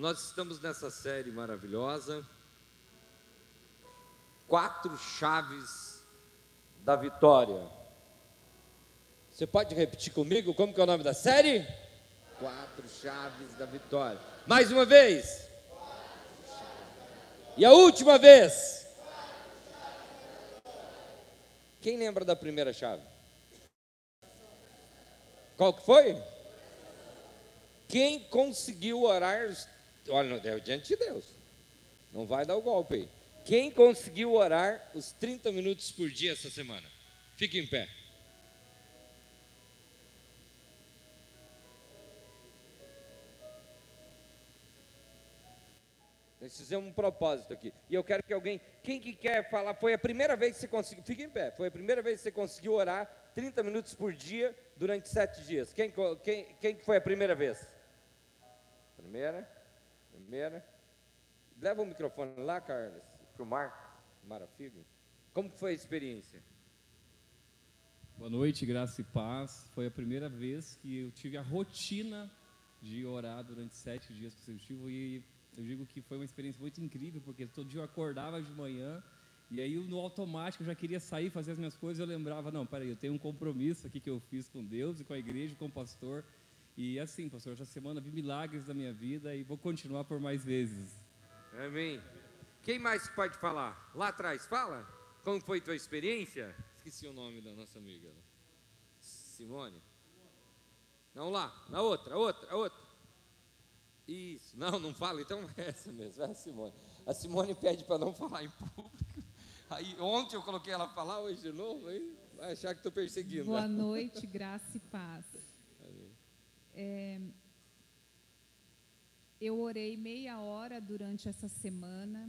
Nós estamos nessa série maravilhosa. Quatro chaves da vitória. Você pode repetir comigo como que é o nome da série? Quatro chaves da vitória. Mais uma vez. E a última vez. Quem lembra da primeira chave? Qual que foi? Quem conseguiu orar, olha, é diante de Deus, não vai dar o golpe aí. Quem conseguiu orar os 30 minutos por dia essa semana? Fique em pé. Nós fizemos um propósito aqui. E eu quero que alguém, quem que quer falar, foi a primeira vez que você conseguiu, fique em pé, foi a primeira vez que você conseguiu orar 30 minutos por dia durante sete dias. Quem, quem, quem foi a primeira vez? Primeira, primeira. Leva o microfone lá, Carlos, para o Marco Marafigo. Como foi a experiência? Boa noite, graça e paz. Foi a primeira vez que eu tive a rotina de orar durante sete dias consecutivos e eu digo que foi uma experiência muito incrível, porque todo dia eu acordava de manhã e aí no automático eu já queria sair, fazer as minhas coisas, eu lembrava, não, peraí, eu tenho um compromisso aqui que eu fiz com Deus e com a igreja, com o pastor. E assim, pastor, essa semana vi milagres da minha vida e vou continuar por mais vezes. Amém. Quem mais pode falar? Lá atrás, fala. Como foi tua experiência? Esqueci o nome da nossa amiga. Simone. Não, lá, na outra, a outra, a outra. Isso, não, não fala, então é essa mesmo, é a Simone. A Simone pede para não falar em público. Aí ontem eu coloquei ela falar, hoje de novo, aí vai achar que estou perseguindo. Boa noite, graça e paz. É, eu orei meia hora durante essa semana.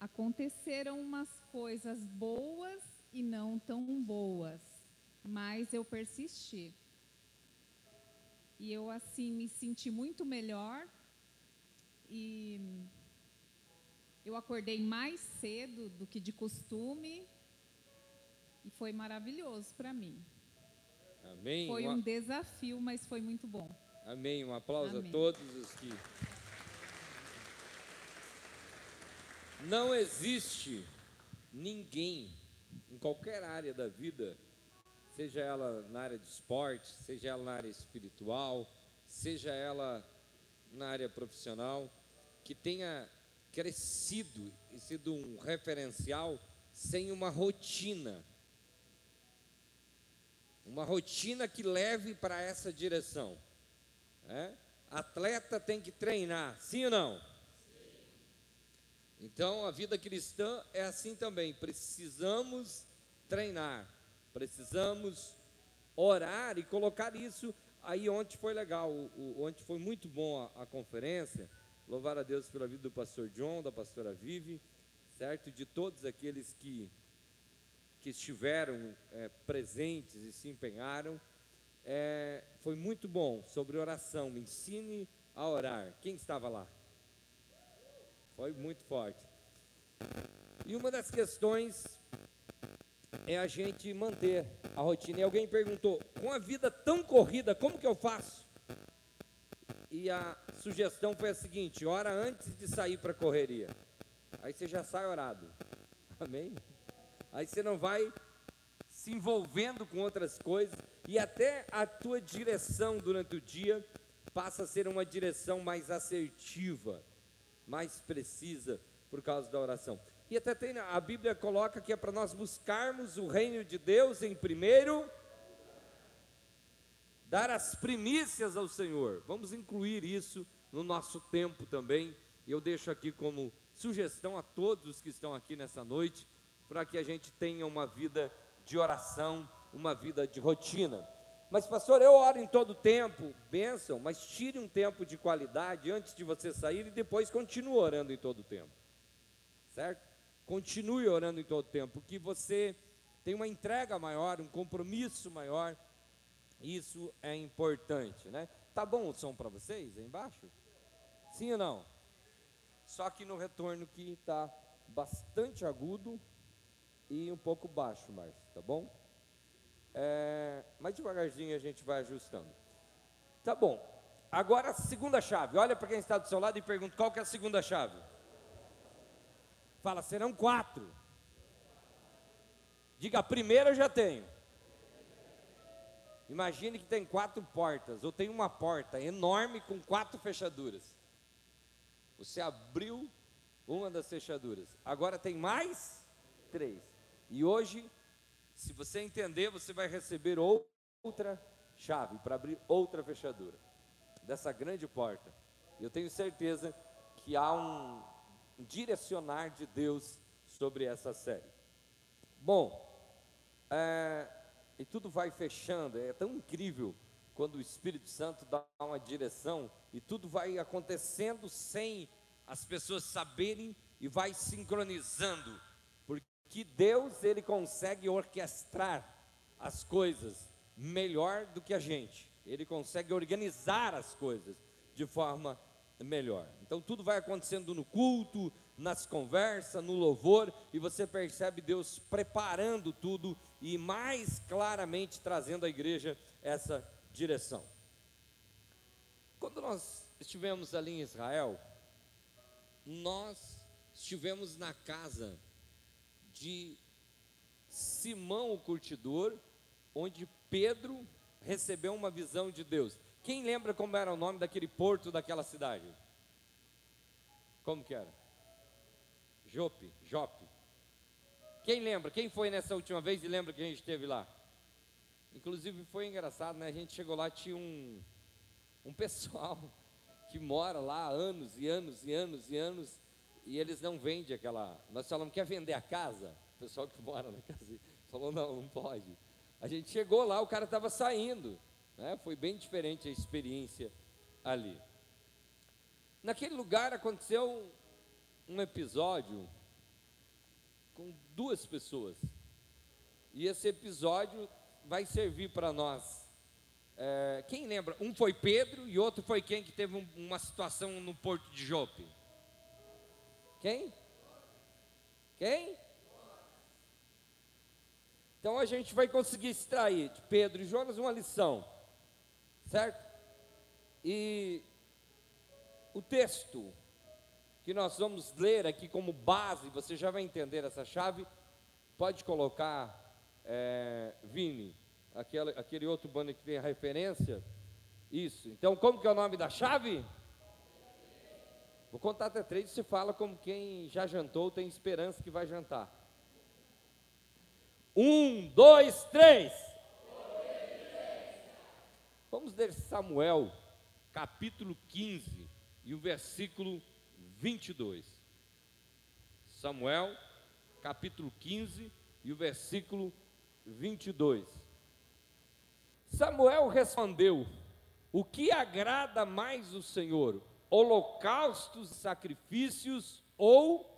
Aconteceram umas coisas boas e não tão boas, mas eu persisti. E eu assim me senti muito melhor e eu acordei mais cedo do que de costume e foi maravilhoso para mim. Amém. Foi um desafio, mas foi muito bom. Amém. Um aplauso Amém. a todos os que. Não existe ninguém em qualquer área da vida, seja ela na área de esporte, seja ela na área espiritual, seja ela na área profissional, que tenha crescido e sido um referencial sem uma rotina. Uma rotina que leve para essa direção. É? Atleta tem que treinar, sim ou não? Então a vida cristã é assim também. Precisamos treinar, precisamos orar e colocar isso. Aí ontem foi legal, o, o, ontem foi muito bom a, a conferência Louvar a Deus pela vida do pastor John, da pastora Vive, certo? De todos aqueles que, que estiveram é, presentes e se empenharam. É, foi muito bom sobre oração. Me ensine a orar. Quem estava lá? Foi muito forte. E uma das questões é a gente manter a rotina. E alguém perguntou: com a vida tão corrida, como que eu faço? E a sugestão foi a seguinte: ora antes de sair para a correria. Aí você já sai orado. Amém? Aí você não vai se envolvendo com outras coisas e até a tua direção durante o dia passa a ser uma direção mais assertiva, mais precisa por causa da oração. E até tem, a Bíblia coloca que é para nós buscarmos o reino de Deus em primeiro dar as primícias ao Senhor. Vamos incluir isso no nosso tempo também. Eu deixo aqui como sugestão a todos que estão aqui nessa noite, para que a gente tenha uma vida de oração, uma vida de rotina. Mas, pastor, eu oro em todo tempo, bênção, mas tire um tempo de qualidade antes de você sair e depois continue orando em todo tempo. Certo? Continue orando em todo tempo, que você tem uma entrega maior, um compromisso maior isso é importante, né? Tá bom o som para vocês aí embaixo? Sim ou não? Só que no retorno que está bastante agudo e um pouco baixo, Márcio, tá bom? É, mas devagarzinho a gente vai ajustando. Tá bom. Agora a segunda chave. Olha para quem está do seu lado e pergunta qual que é a segunda chave. Fala, serão quatro. Diga, a primeira eu já tenho. Imagine que tem quatro portas, ou tem uma porta enorme com quatro fechaduras. Você abriu uma das fechaduras. Agora tem mais três. E hoje, se você entender, você vai receber outra chave para abrir outra fechadura dessa grande porta. Eu tenho certeza que há um direcionar de Deus sobre essa série. Bom, é, e tudo vai fechando, é tão incrível quando o Espírito Santo dá uma direção e tudo vai acontecendo sem as pessoas saberem e vai sincronizando, porque Deus ele consegue orquestrar as coisas melhor do que a gente. Ele consegue organizar as coisas de forma melhor. Então tudo vai acontecendo no culto, nas conversas, no louvor, e você percebe Deus preparando tudo e mais claramente trazendo à igreja essa direção. Quando nós estivemos ali em Israel, nós estivemos na casa de Simão o curtidor, onde Pedro recebeu uma visão de Deus. Quem lembra como era o nome daquele porto daquela cidade? Como que era? Jope, Jope. Quem lembra? Quem foi nessa última vez e lembra que a gente esteve lá? Inclusive foi engraçado, né? A gente chegou lá, tinha um, um pessoal que mora lá há anos e anos e anos e anos, e eles não vendem aquela. Nós falamos, quer vender a casa? O pessoal que mora na casa falou, não, não pode. A gente chegou lá, o cara estava saindo. Né? Foi bem diferente a experiência ali. Naquele lugar aconteceu um episódio com duas pessoas. E esse episódio vai servir para nós. É, quem lembra? Um foi Pedro e outro foi quem que teve um, uma situação no porto de Jope? Quem? Quem? Então a gente vai conseguir extrair de Pedro e Jonas uma lição, certo? E o texto que nós vamos ler aqui como base, você já vai entender essa chave. Pode colocar, é, Vini, aquele, aquele outro banner que tem a referência. Isso. Então, como que é o nome da chave? Contar até três e você fala como quem já jantou tem esperança que vai jantar. Um, dois, três. Vamos ler Samuel, capítulo 15, e o versículo 22. Samuel, capítulo 15 e o versículo 22. Samuel respondeu: O que agrada mais o Senhor? Holocaustos, sacrifícios ou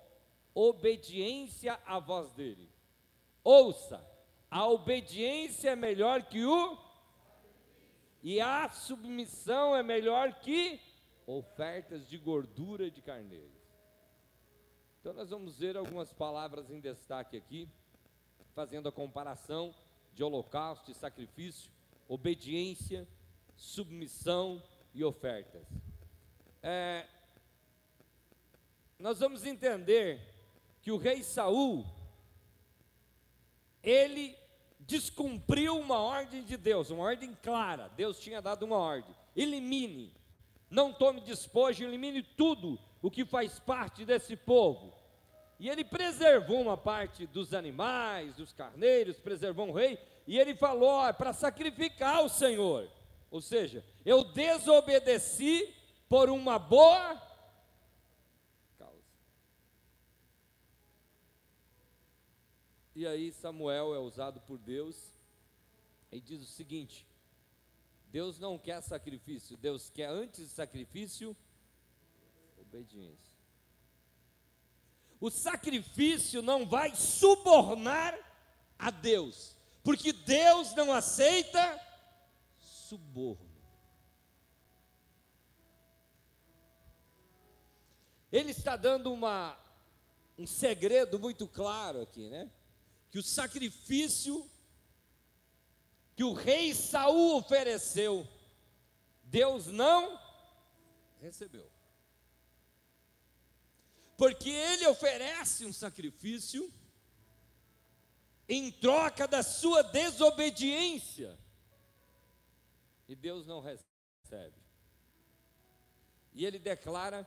obediência à voz dele? Ouça, a obediência é melhor que o e a submissão é melhor que ofertas de gordura de carneiro. Então nós vamos ver algumas palavras em destaque aqui, fazendo a comparação de holocausto e sacrifício, obediência, submissão e ofertas. É, nós vamos entender que o rei Saul ele descumpriu uma ordem de Deus, uma ordem clara. Deus tinha dado uma ordem: elimine não tome despojo, elimine tudo o que faz parte desse povo. E ele preservou uma parte dos animais, dos carneiros, preservou um rei, e ele falou: é para sacrificar ao Senhor. Ou seja, eu desobedeci por uma boa causa. E aí Samuel é usado por Deus e diz o seguinte: Deus não quer sacrifício, Deus quer antes de sacrifício obediência. O sacrifício não vai subornar a Deus, porque Deus não aceita suborno. Ele está dando uma, um segredo muito claro aqui, né? Que o sacrifício que o rei Saul ofereceu, Deus não recebeu. Porque ele oferece um sacrifício em troca da sua desobediência. E Deus não recebe. E ele declara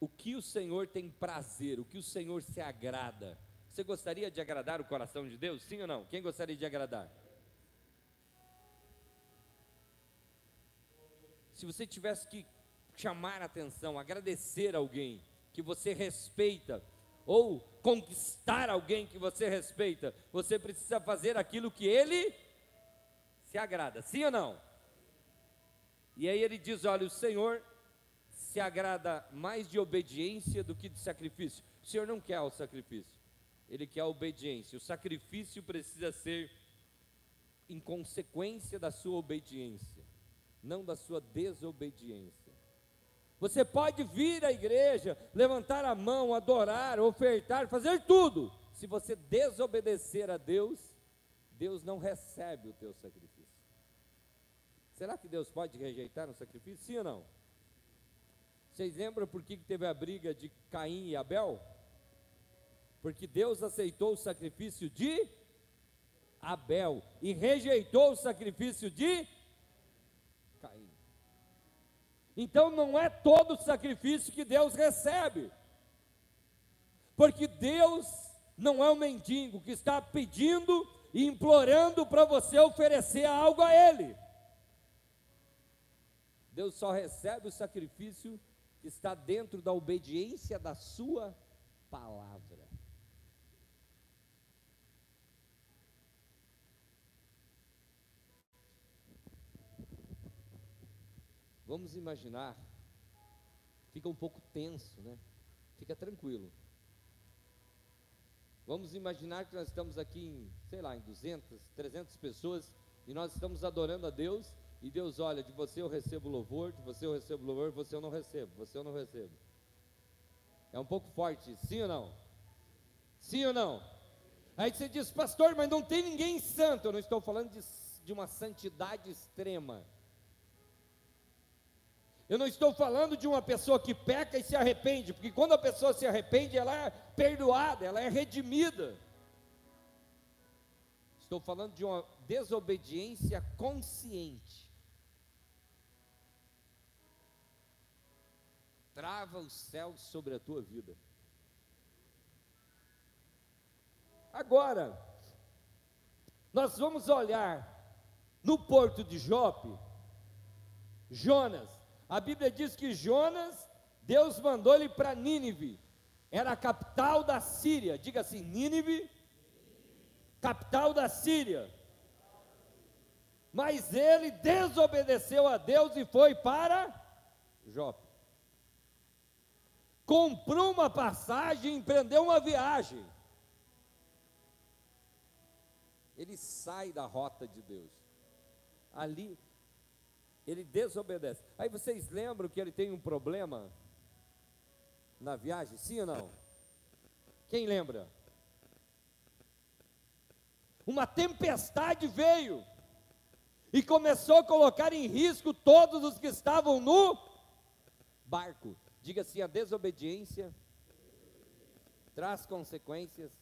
o que o Senhor tem prazer, o que o Senhor se agrada. Você gostaria de agradar o coração de Deus? Sim ou não? Quem gostaria de agradar? Se você tivesse que chamar atenção, agradecer alguém que você respeita, ou conquistar alguém que você respeita, você precisa fazer aquilo que ele se agrada, sim ou não? E aí ele diz: olha, o Senhor se agrada mais de obediência do que de sacrifício. O Senhor não quer o sacrifício, ele quer a obediência. O sacrifício precisa ser em consequência da sua obediência, não da sua desobediência. Você pode vir à igreja, levantar a mão, adorar, ofertar, fazer tudo. Se você desobedecer a Deus, Deus não recebe o teu sacrifício. Será que Deus pode rejeitar um sacrifício? Sim ou não? Vocês lembram por que teve a briga de Caim e Abel? Porque Deus aceitou o sacrifício de Abel e rejeitou o sacrifício de Então não é todo sacrifício que Deus recebe. Porque Deus não é um mendigo que está pedindo e implorando para você oferecer algo a Ele. Deus só recebe o sacrifício está dentro da obediência da Sua palavra. Vamos imaginar, fica um pouco tenso, né? Fica tranquilo. Vamos imaginar que nós estamos aqui em, sei lá, em 200, 300 pessoas e nós estamos adorando a Deus e Deus olha, de você eu recebo louvor, de você eu recebo louvor, você eu não recebo, você eu não recebo. É um pouco forte, sim ou não? Sim ou não? Aí você diz, pastor, mas não tem ninguém santo. Eu não estou falando de, de uma santidade extrema. Eu não estou falando de uma pessoa que peca e se arrepende, porque quando a pessoa se arrepende, ela é perdoada, ela é redimida. Estou falando de uma desobediência consciente. Trava o céu sobre a tua vida. Agora, nós vamos olhar no porto de Jope, Jonas, a Bíblia diz que Jonas, Deus mandou ele para Nínive, era a capital da Síria. Diga assim: Nínive, capital da Síria. Mas ele desobedeceu a Deus e foi para Jope. Comprou uma passagem, empreendeu uma viagem. Ele sai da rota de Deus. Ali ele desobedece. Aí vocês lembram que ele tem um problema na viagem? Sim ou não? Quem lembra? Uma tempestade veio e começou a colocar em risco todos os que estavam no barco. Diga assim: a desobediência traz consequências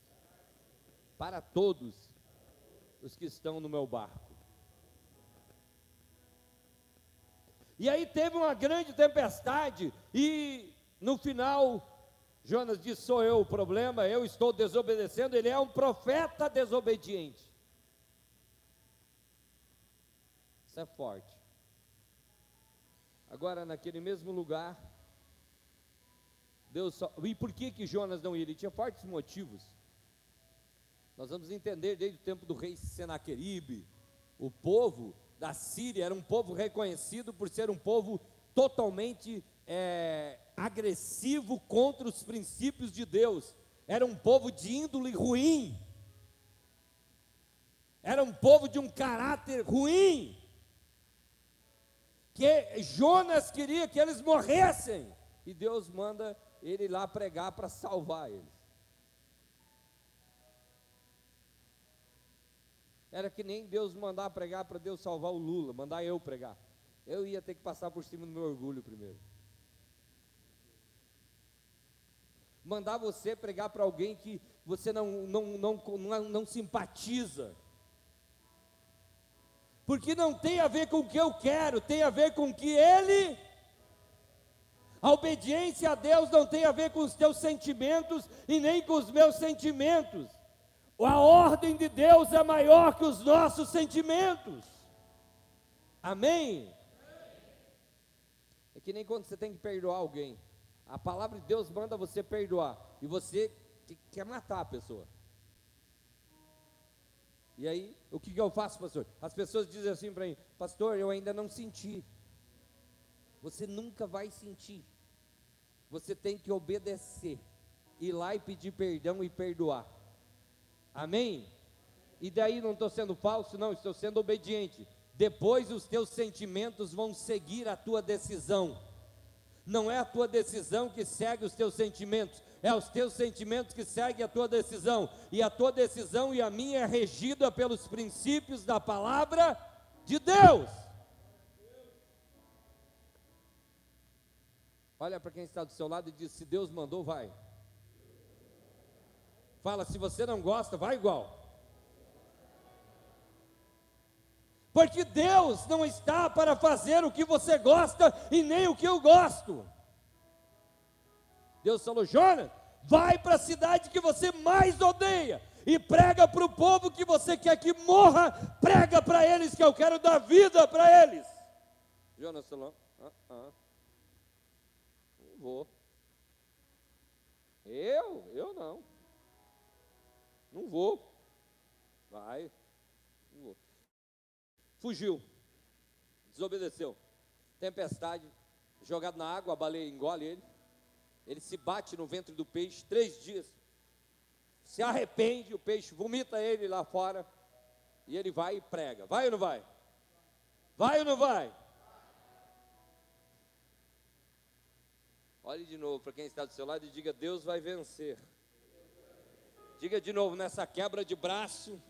para todos os que estão no meu barco. E aí teve uma grande tempestade, e no final, Jonas disse: Sou eu o problema, eu estou desobedecendo. Ele é um profeta desobediente. Isso é forte. Agora, naquele mesmo lugar, Deus só. E por que, que Jonas não ia? Ele tinha fortes motivos. Nós vamos entender desde o tempo do rei Senaqueribe. O povo da Síria era um povo reconhecido por ser um povo totalmente é, agressivo contra os princípios de Deus. Era um povo de índole ruim. Era um povo de um caráter ruim. Que Jonas queria que eles morressem. E Deus manda ele lá pregar para salvar eles. Era que nem Deus mandar pregar para Deus salvar o Lula, mandar eu pregar. eu ia ter que passar por cima do meu orgulho primeiro. Mandar você pregar para alguém que você não, não, não, não, não simpatiza. Porque não tem a ver com o que eu quero, tem a ver com o que ele. A obediência a Deus não tem a ver com os teus sentimentos e nem com os meus sentimentos. A ordem de Deus é maior que os nossos sentimentos. Amém? É que nem quando você tem que perdoar alguém. A palavra de Deus manda você perdoar. E você quer matar a pessoa. E aí, o que, que eu faço, pastor? As pessoas dizem assim para mim, pastor, eu ainda não senti. Você nunca vai sentir. Você tem que obedecer. Ir lá e pedir perdão e perdoar. Amém? E daí não estou sendo falso, não, estou sendo obediente. Depois os teus sentimentos vão seguir a tua decisão. Não é a tua decisão que segue os teus sentimentos, é os teus sentimentos que seguem a tua decisão. E a tua decisão e a minha é regida pelos princípios da palavra de Deus. Olha para quem está do seu lado e diz: se Deus mandou, vai. Fala, se você não gosta, vai igual. Porque Deus não está para fazer o que você gosta e nem o que eu gosto. Deus falou: Jonas, vai para a cidade que você mais odeia e prega para o povo que você quer que morra, prega para eles que eu quero dar vida para eles. Jonas falou: ah, ah, vou. Eu? Eu não. Não vou. Vai. Não vou. Fugiu. Desobedeceu. Tempestade. Jogado na água, a baleia engole ele. Ele se bate no ventre do peixe três dias. Se arrepende, o peixe vomita ele lá fora. E ele vai e prega. Vai ou não vai? Vai ou não vai? Olhe de novo para quem está do seu lado e diga: Deus vai vencer. Diga de novo, nessa quebra de braço,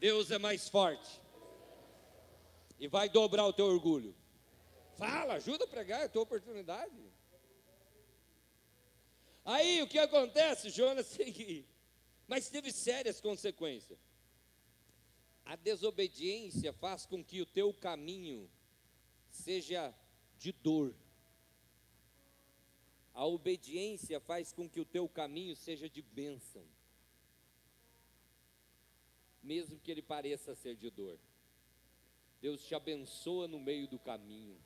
Deus é mais forte. E vai dobrar o teu orgulho. Fala, ajuda a pregar, é a tua oportunidade. Aí o que acontece? Jonas. Mas teve sérias consequências. A desobediência faz com que o teu caminho seja de dor. A obediência faz com que o teu caminho seja de bênção, mesmo que ele pareça ser de dor. Deus te abençoa no meio do caminho.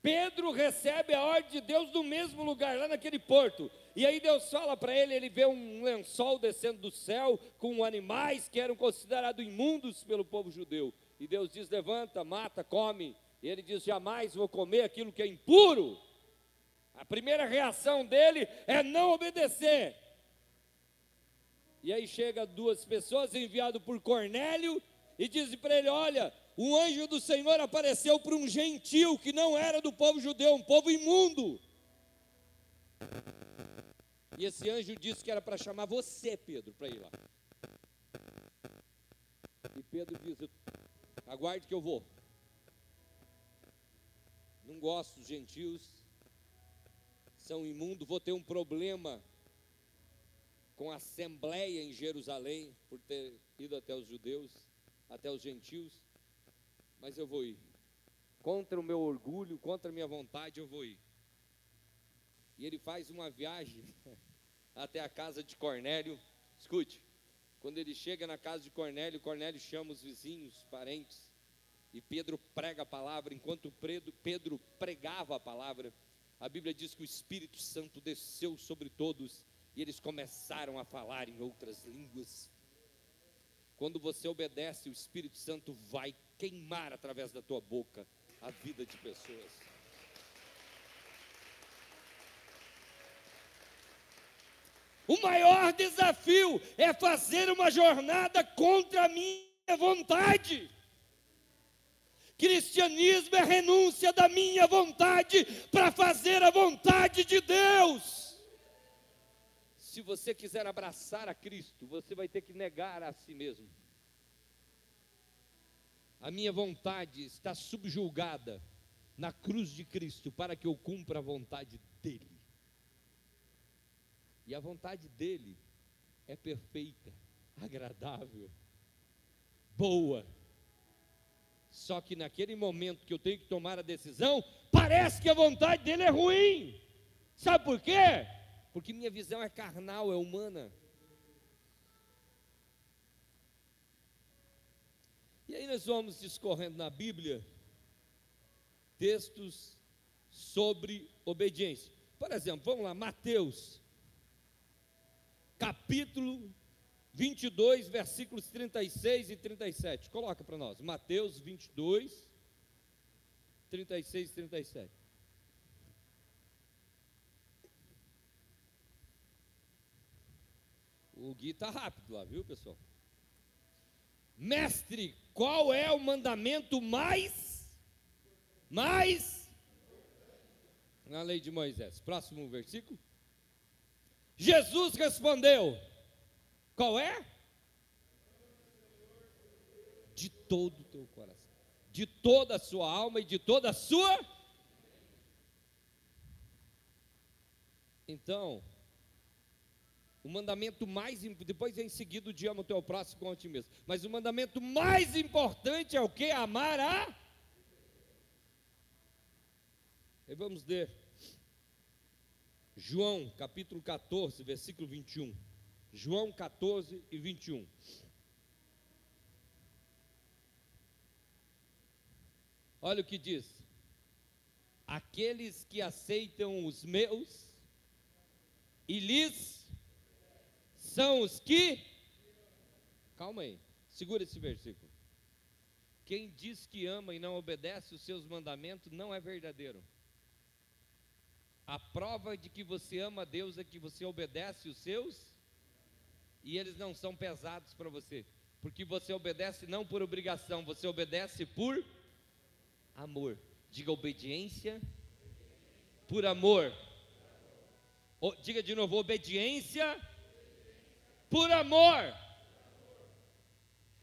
Pedro recebe a ordem de Deus no mesmo lugar, lá naquele porto. E aí Deus fala para ele, ele vê um lençol descendo do céu com animais que eram considerados imundos pelo povo judeu. E Deus diz: "Levanta, mata, come". E ele diz: "Jamais vou comer aquilo que é impuro". A primeira reação dele é não obedecer. E aí chega duas pessoas enviado por Cornélio e dizem para ele: "Olha, o anjo do Senhor apareceu para um gentil que não era do povo judeu, um povo imundo. E esse anjo disse que era para chamar você, Pedro, para ir lá. E Pedro diz: Aguarde que eu vou. Não gosto dos gentios, são imundos, vou ter um problema com a assembleia em Jerusalém, por ter ido até os judeus, até os gentios, mas eu vou ir. Contra o meu orgulho, contra a minha vontade, eu vou ir. E ele faz uma viagem até a casa de Cornélio. Escute, quando ele chega na casa de Cornélio, Cornélio chama os vizinhos, parentes, e Pedro prega a palavra. Enquanto Pedro pregava a palavra, a Bíblia diz que o Espírito Santo desceu sobre todos e eles começaram a falar em outras línguas. Quando você obedece, o Espírito Santo vai queimar através da tua boca a vida de pessoas. O maior desafio é fazer uma jornada contra a minha vontade. Cristianismo é renúncia da minha vontade para fazer a vontade de Deus. Se você quiser abraçar a Cristo, você vai ter que negar a si mesmo. A minha vontade está subjulgada na cruz de Cristo para que eu cumpra a vontade dEle. E a vontade dEle é perfeita, agradável, boa. Só que naquele momento que eu tenho que tomar a decisão, parece que a vontade dele é ruim. Sabe por quê? Porque minha visão é carnal, é humana. E aí nós vamos discorrendo na Bíblia textos sobre obediência. Por exemplo, vamos lá, Mateus, capítulo 22, versículos 36 e 37. Coloca para nós. Mateus 22, 36 e 37. O Gui está rápido lá, viu, pessoal? Mestre, qual é o mandamento mais, mais, na lei de Moisés? Próximo versículo. Jesus respondeu: Qual é? De todo o teu coração, de toda a sua alma e de toda a sua. Então, o mandamento mais depois vem seguido de ama o teu próximo como a ti mesmo. Mas o mandamento mais importante é o que? Amar a. E vamos ler João capítulo 14, versículo 21. João 14 e 21. Olha o que diz: Aqueles que aceitam os meus e lhes são os que. Calma aí, segura esse versículo. Quem diz que ama e não obedece os seus mandamentos não é verdadeiro. A prova de que você ama a Deus é que você obedece os seus e eles não são pesados para você, porque você obedece não por obrigação, você obedece por amor. Diga obediência por amor. O, diga de novo, obediência por amor.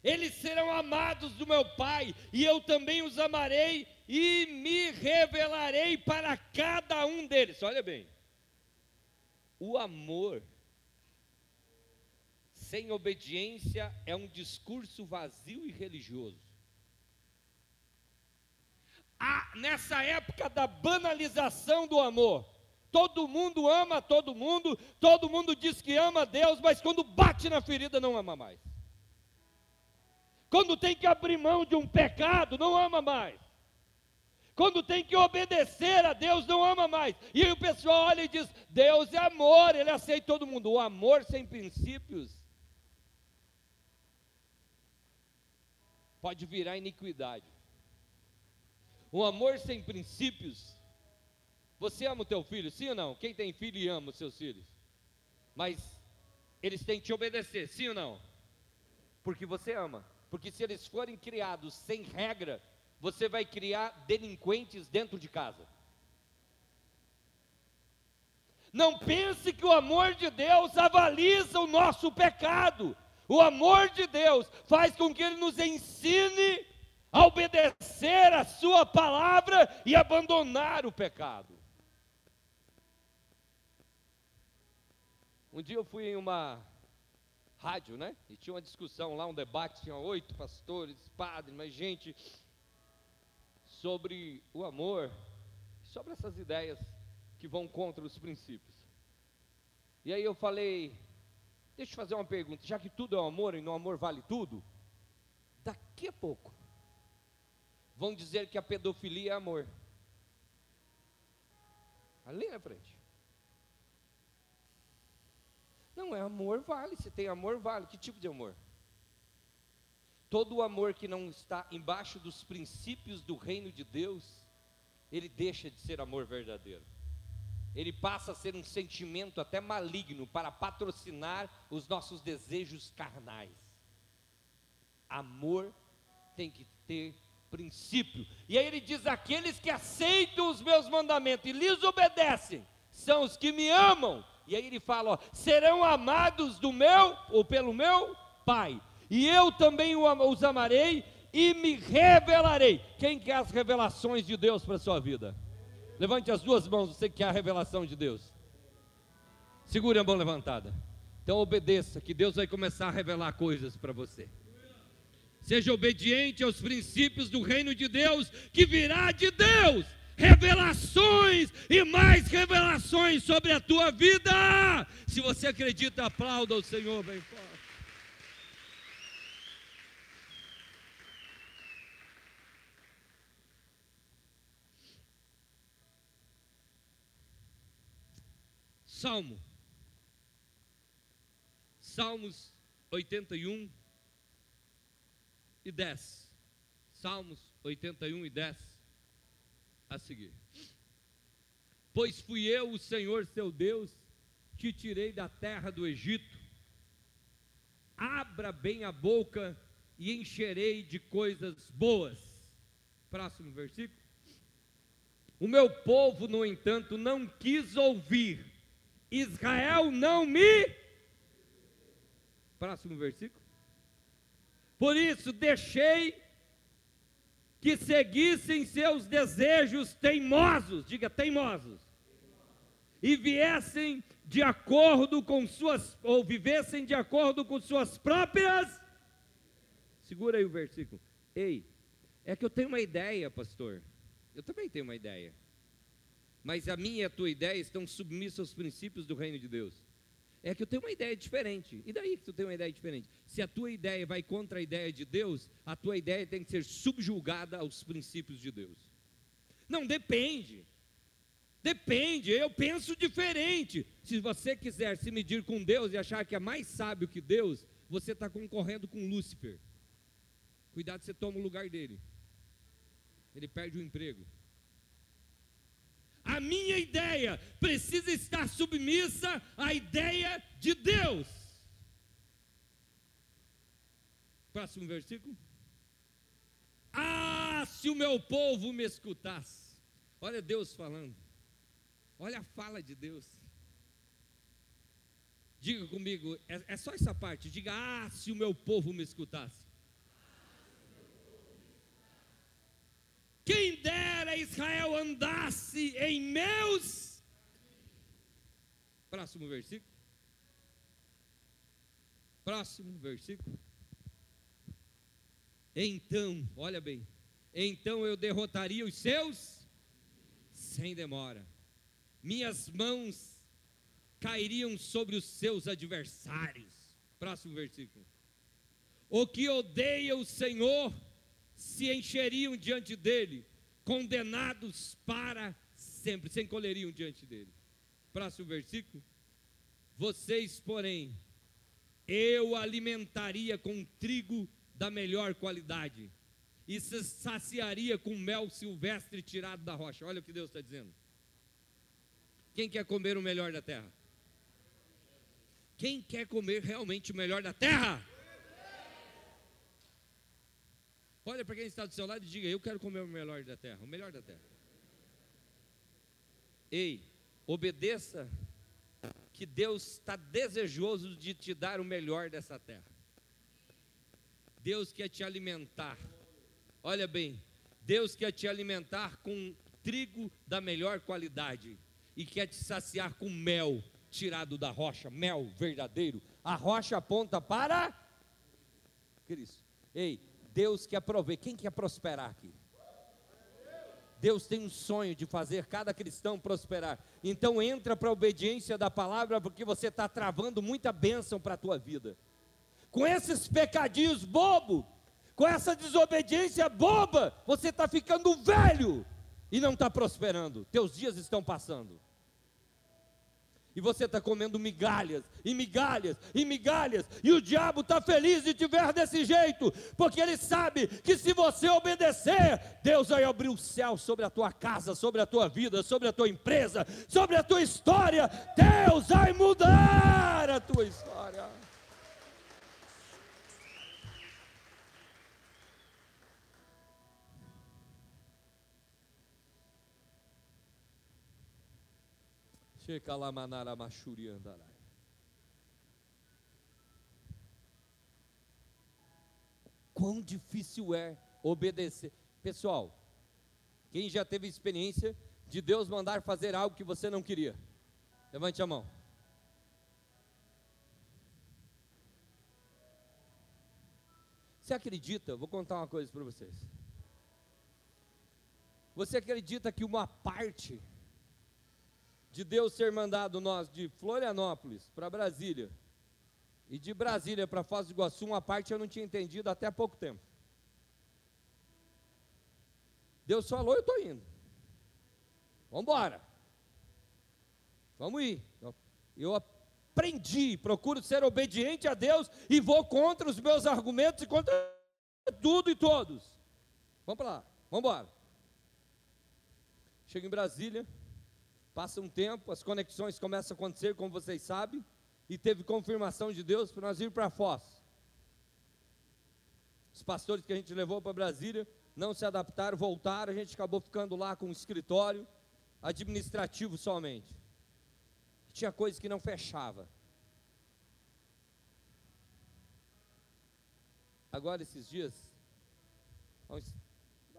Eles serão amados do meu Pai, e eu também os amarei e me revelarei para cada um deles. Olha bem, o amor sem obediência é um discurso vazio e religioso. Ah, nessa época da banalização do amor, todo mundo ama todo mundo, todo mundo diz que ama Deus, mas quando bate na ferida não ama mais. Quando tem que abrir mão de um pecado, não ama mais. Quando tem que obedecer a Deus, não ama mais. E aí o pessoal olha e diz: Deus é amor, Ele aceita todo mundo. O amor sem princípios pode virar iniquidade. O amor sem princípios. Você ama o teu filho, sim ou não? Quem tem filho ama os seus filhos? Mas eles têm que te obedecer, sim ou não? Porque você ama. Porque se eles forem criados sem regra, você vai criar delinquentes dentro de casa. Não pense que o amor de Deus avaliza o nosso pecado. O amor de Deus faz com que Ele nos ensine a obedecer a Sua palavra e abandonar o pecado. Um dia eu fui em uma rádio, né? E tinha uma discussão lá, um debate, tinha oito pastores, padres, mas gente sobre o amor, sobre essas ideias que vão contra os princípios. E aí eu falei, deixa eu fazer uma pergunta, já que tudo é amor e no amor vale tudo, daqui a pouco vão dizer que a pedofilia é amor. Ali na frente. Não é amor, vale. Se tem amor, vale. Que tipo de amor? Todo o amor que não está embaixo dos princípios do reino de Deus, ele deixa de ser amor verdadeiro. Ele passa a ser um sentimento até maligno para patrocinar os nossos desejos carnais. Amor tem que ter princípio. E aí ele diz: aqueles que aceitam os meus mandamentos e lhes obedecem, são os que me amam. E aí ele fala: ó, serão amados do meu ou pelo meu Pai e eu também os amarei e me revelarei. Quem quer as revelações de Deus para a sua vida? Levante as duas mãos, você que quer a revelação de Deus. Segure a mão levantada. Então obedeça, que Deus vai começar a revelar coisas para você. Seja obediente aos princípios do reino de Deus, que virá de Deus. Revelações e mais revelações sobre a tua vida. Se você acredita, aplauda o Senhor bem forte. Salmo. Salmos 81 e 10. Salmos 81 e 10. A seguir. Pois fui eu, o Senhor seu Deus, que tirei da terra do Egito. Abra bem a boca e encherei de coisas boas. Próximo versículo. O meu povo, no entanto, não quis ouvir. Israel não me. Próximo versículo. Por isso deixei que seguissem seus desejos teimosos, diga teimosos, e viessem de acordo com suas, ou vivessem de acordo com suas próprias. Segura aí o versículo. Ei, é que eu tenho uma ideia, pastor. Eu também tenho uma ideia. Mas a minha e a tua ideia estão submissas aos princípios do reino de Deus é que eu tenho uma ideia diferente. E daí que tu tem uma ideia diferente? Se a tua ideia vai contra a ideia de Deus, a tua ideia tem que ser subjugada aos princípios de Deus. Não depende. Depende, eu penso diferente. Se você quiser se medir com Deus e achar que é mais sábio que Deus, você está concorrendo com Lúcifer. Cuidado, você toma o lugar dele. Ele perde o emprego. A minha ideia precisa estar submissa à ideia de Deus. Próximo versículo. Ah, se o meu povo me escutasse. Olha Deus falando. Olha a fala de Deus. Diga comigo, é, é só essa parte. Diga, ah, se o meu povo me escutasse. Quem dera Israel andasse em meus. Próximo versículo. Próximo versículo. Então, olha bem. Então eu derrotaria os seus sem demora. Minhas mãos cairiam sobre os seus adversários. Próximo versículo. O que odeia o Senhor se encheriam diante dele, condenados para sempre, se encolheriam diante dele. Próximo versículo. Vocês, porém, eu alimentaria com trigo da melhor qualidade, e se saciaria com mel silvestre tirado da rocha. Olha o que Deus está dizendo. Quem quer comer o melhor da terra? Quem quer comer realmente o melhor da terra? Olha para quem está do seu lado e diga: Eu quero comer o melhor da terra, o melhor da terra. Ei, obedeça, que Deus está desejoso de te dar o melhor dessa terra. Deus quer te alimentar. Olha bem, Deus quer te alimentar com trigo da melhor qualidade e quer te saciar com mel tirado da rocha, mel verdadeiro. A rocha aponta para Cristo. Ei, Deus quer prover. Quem quer prosperar aqui? Deus tem um sonho de fazer cada cristão prosperar. Então entra para a obediência da palavra, porque você está travando muita bênção para a tua vida. Com esses pecadinhos bobo, com essa desobediência boba, você está ficando velho e não está prosperando. Teus dias estão passando e você está comendo migalhas, e migalhas, e migalhas, e o diabo está feliz de te ver desse jeito, porque ele sabe que se você obedecer, Deus vai abrir o céu sobre a tua casa, sobre a tua vida, sobre a tua empresa, sobre a tua história. Deus vai mudar a tua história. Quão difícil é obedecer. Pessoal, quem já teve experiência de Deus mandar fazer algo que você não queria? Levante a mão. Você acredita? Vou contar uma coisa para vocês. Você acredita que uma parte de Deus ser mandado nós de Florianópolis para Brasília e de Brasília para Foz do Iguaçu, uma parte eu não tinha entendido até há pouco tempo. Deus falou, eu estou indo. Vamos embora. Vamos ir. Eu aprendi, procuro ser obediente a Deus e vou contra os meus argumentos e contra tudo e todos. Vamos para lá, vamos embora. Chego em Brasília, passa um tempo, as conexões começam a acontecer, como vocês sabem, e teve confirmação de Deus para nós ir para Foz. Os pastores que a gente levou para Brasília não se adaptaram, voltaram, a gente acabou ficando lá com um escritório administrativo somente. Tinha coisas que não fechava. Agora esses dias,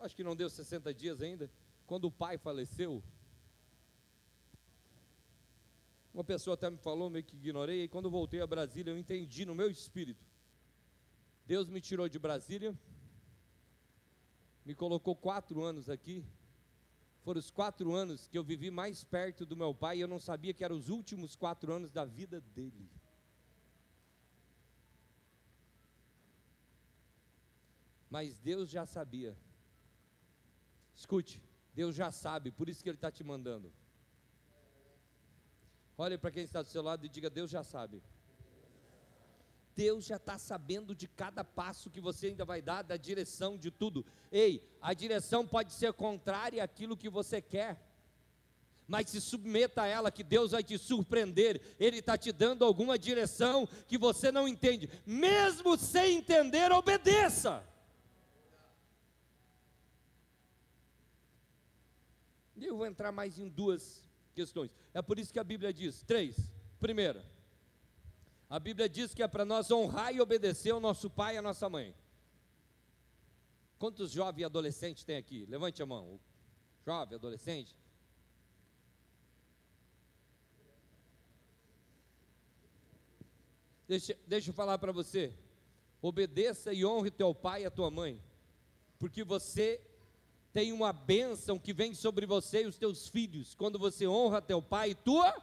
acho que não deu 60 dias ainda, quando o pai faleceu, uma pessoa até me falou, meio que ignorei, e quando voltei a Brasília, eu entendi no meu espírito. Deus me tirou de Brasília, me colocou quatro anos aqui. Foram os quatro anos que eu vivi mais perto do meu pai e eu não sabia que eram os últimos quatro anos da vida dele. Mas Deus já sabia. Escute, Deus já sabe, por isso que Ele está te mandando. Olhe para quem está do seu lado e diga: Deus já sabe. Deus já está sabendo de cada passo que você ainda vai dar, da direção de tudo. Ei, a direção pode ser contrária àquilo que você quer, mas se submeta a ela, que Deus vai te surpreender. Ele está te dando alguma direção que você não entende, mesmo sem entender, obedeça. Eu vou entrar mais em duas questões. É por isso que a Bíblia diz: três. Primeira, a Bíblia diz que é para nós honrar e obedecer o nosso pai e a nossa mãe. Quantos jovens e adolescentes tem aqui? Levante a mão. Jovem, adolescente. Deixa, deixa eu falar para você. Obedeça e honre teu pai e a tua mãe. Porque você tem uma bênção que vem sobre você e os teus filhos. Quando você honra teu pai e tua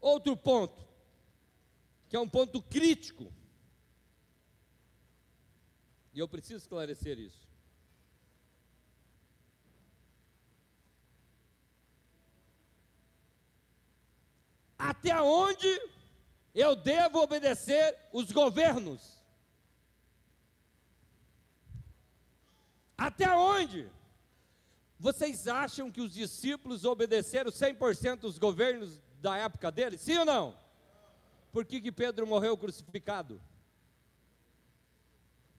Outro ponto, que é um ponto crítico, e eu preciso esclarecer isso. Até onde eu devo obedecer os governos? Até onde? Vocês acham que os discípulos obedeceram 100% os governos da época dele? Sim ou não? Por que, que Pedro morreu crucificado?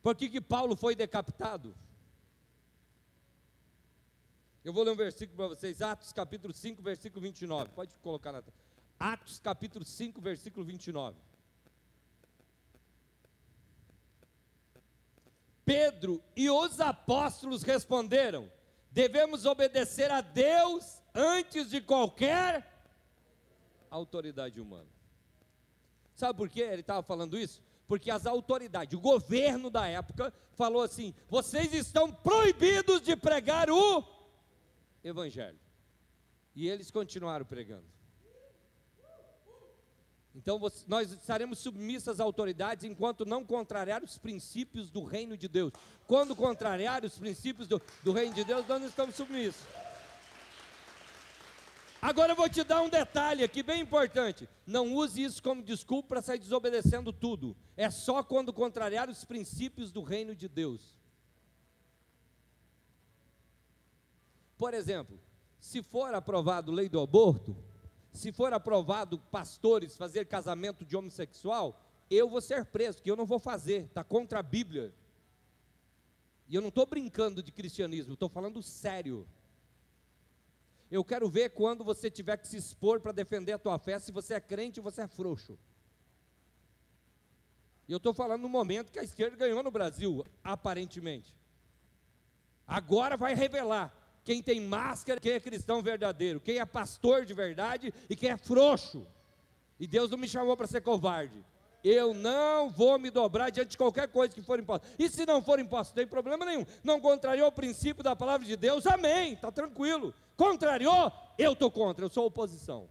Por que, que Paulo foi decapitado? Eu vou ler um versículo para vocês, Atos capítulo 5, versículo 29. Pode colocar na Atos capítulo 5, versículo 29. Pedro e os apóstolos responderam: devemos obedecer a Deus antes de qualquer autoridade humana. Sabe por que ele estava falando isso? Porque as autoridades, o governo da época, falou assim: vocês estão proibidos de pregar o Evangelho. E eles continuaram pregando. Então nós estaremos submissos às autoridades enquanto não contrariar os princípios do reino de Deus. Quando contrariar os princípios do, do reino de Deus, nós não estamos submissos. Agora eu vou te dar um detalhe aqui bem importante. Não use isso como desculpa para sair desobedecendo tudo. É só quando contrariar os princípios do reino de Deus. Por exemplo, se for aprovado lei do aborto, se for aprovado pastores fazer casamento de homossexual, eu vou ser preso, que eu não vou fazer, está contra a Bíblia. E eu não estou brincando de cristianismo, estou falando sério. Eu quero ver quando você tiver que se expor para defender a tua fé, se você é crente ou você é frouxo. E eu estou falando no momento que a esquerda ganhou no Brasil, aparentemente. Agora vai revelar quem tem máscara, quem é cristão verdadeiro, quem é pastor de verdade e quem é frouxo. E Deus não me chamou para ser covarde. Eu não vou me dobrar diante de qualquer coisa que for imposta. E se não for imposto, não tem problema nenhum. Não contrariou o princípio da palavra de Deus, amém, está tranquilo. Contrariou, eu estou contra, eu sou oposição.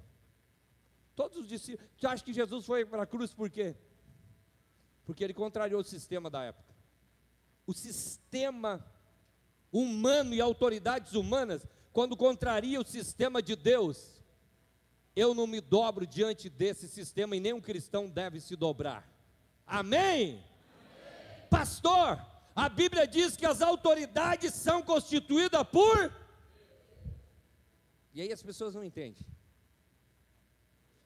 Todos os discípulos. Você acha que Jesus foi para a cruz por quê? Porque ele contrariou o sistema da época. O sistema humano e autoridades humanas, quando contraria o sistema de Deus, eu não me dobro diante desse sistema e nenhum cristão deve se dobrar. Amém? Amém? Pastor, a Bíblia diz que as autoridades são constituídas por. E aí as pessoas não entendem.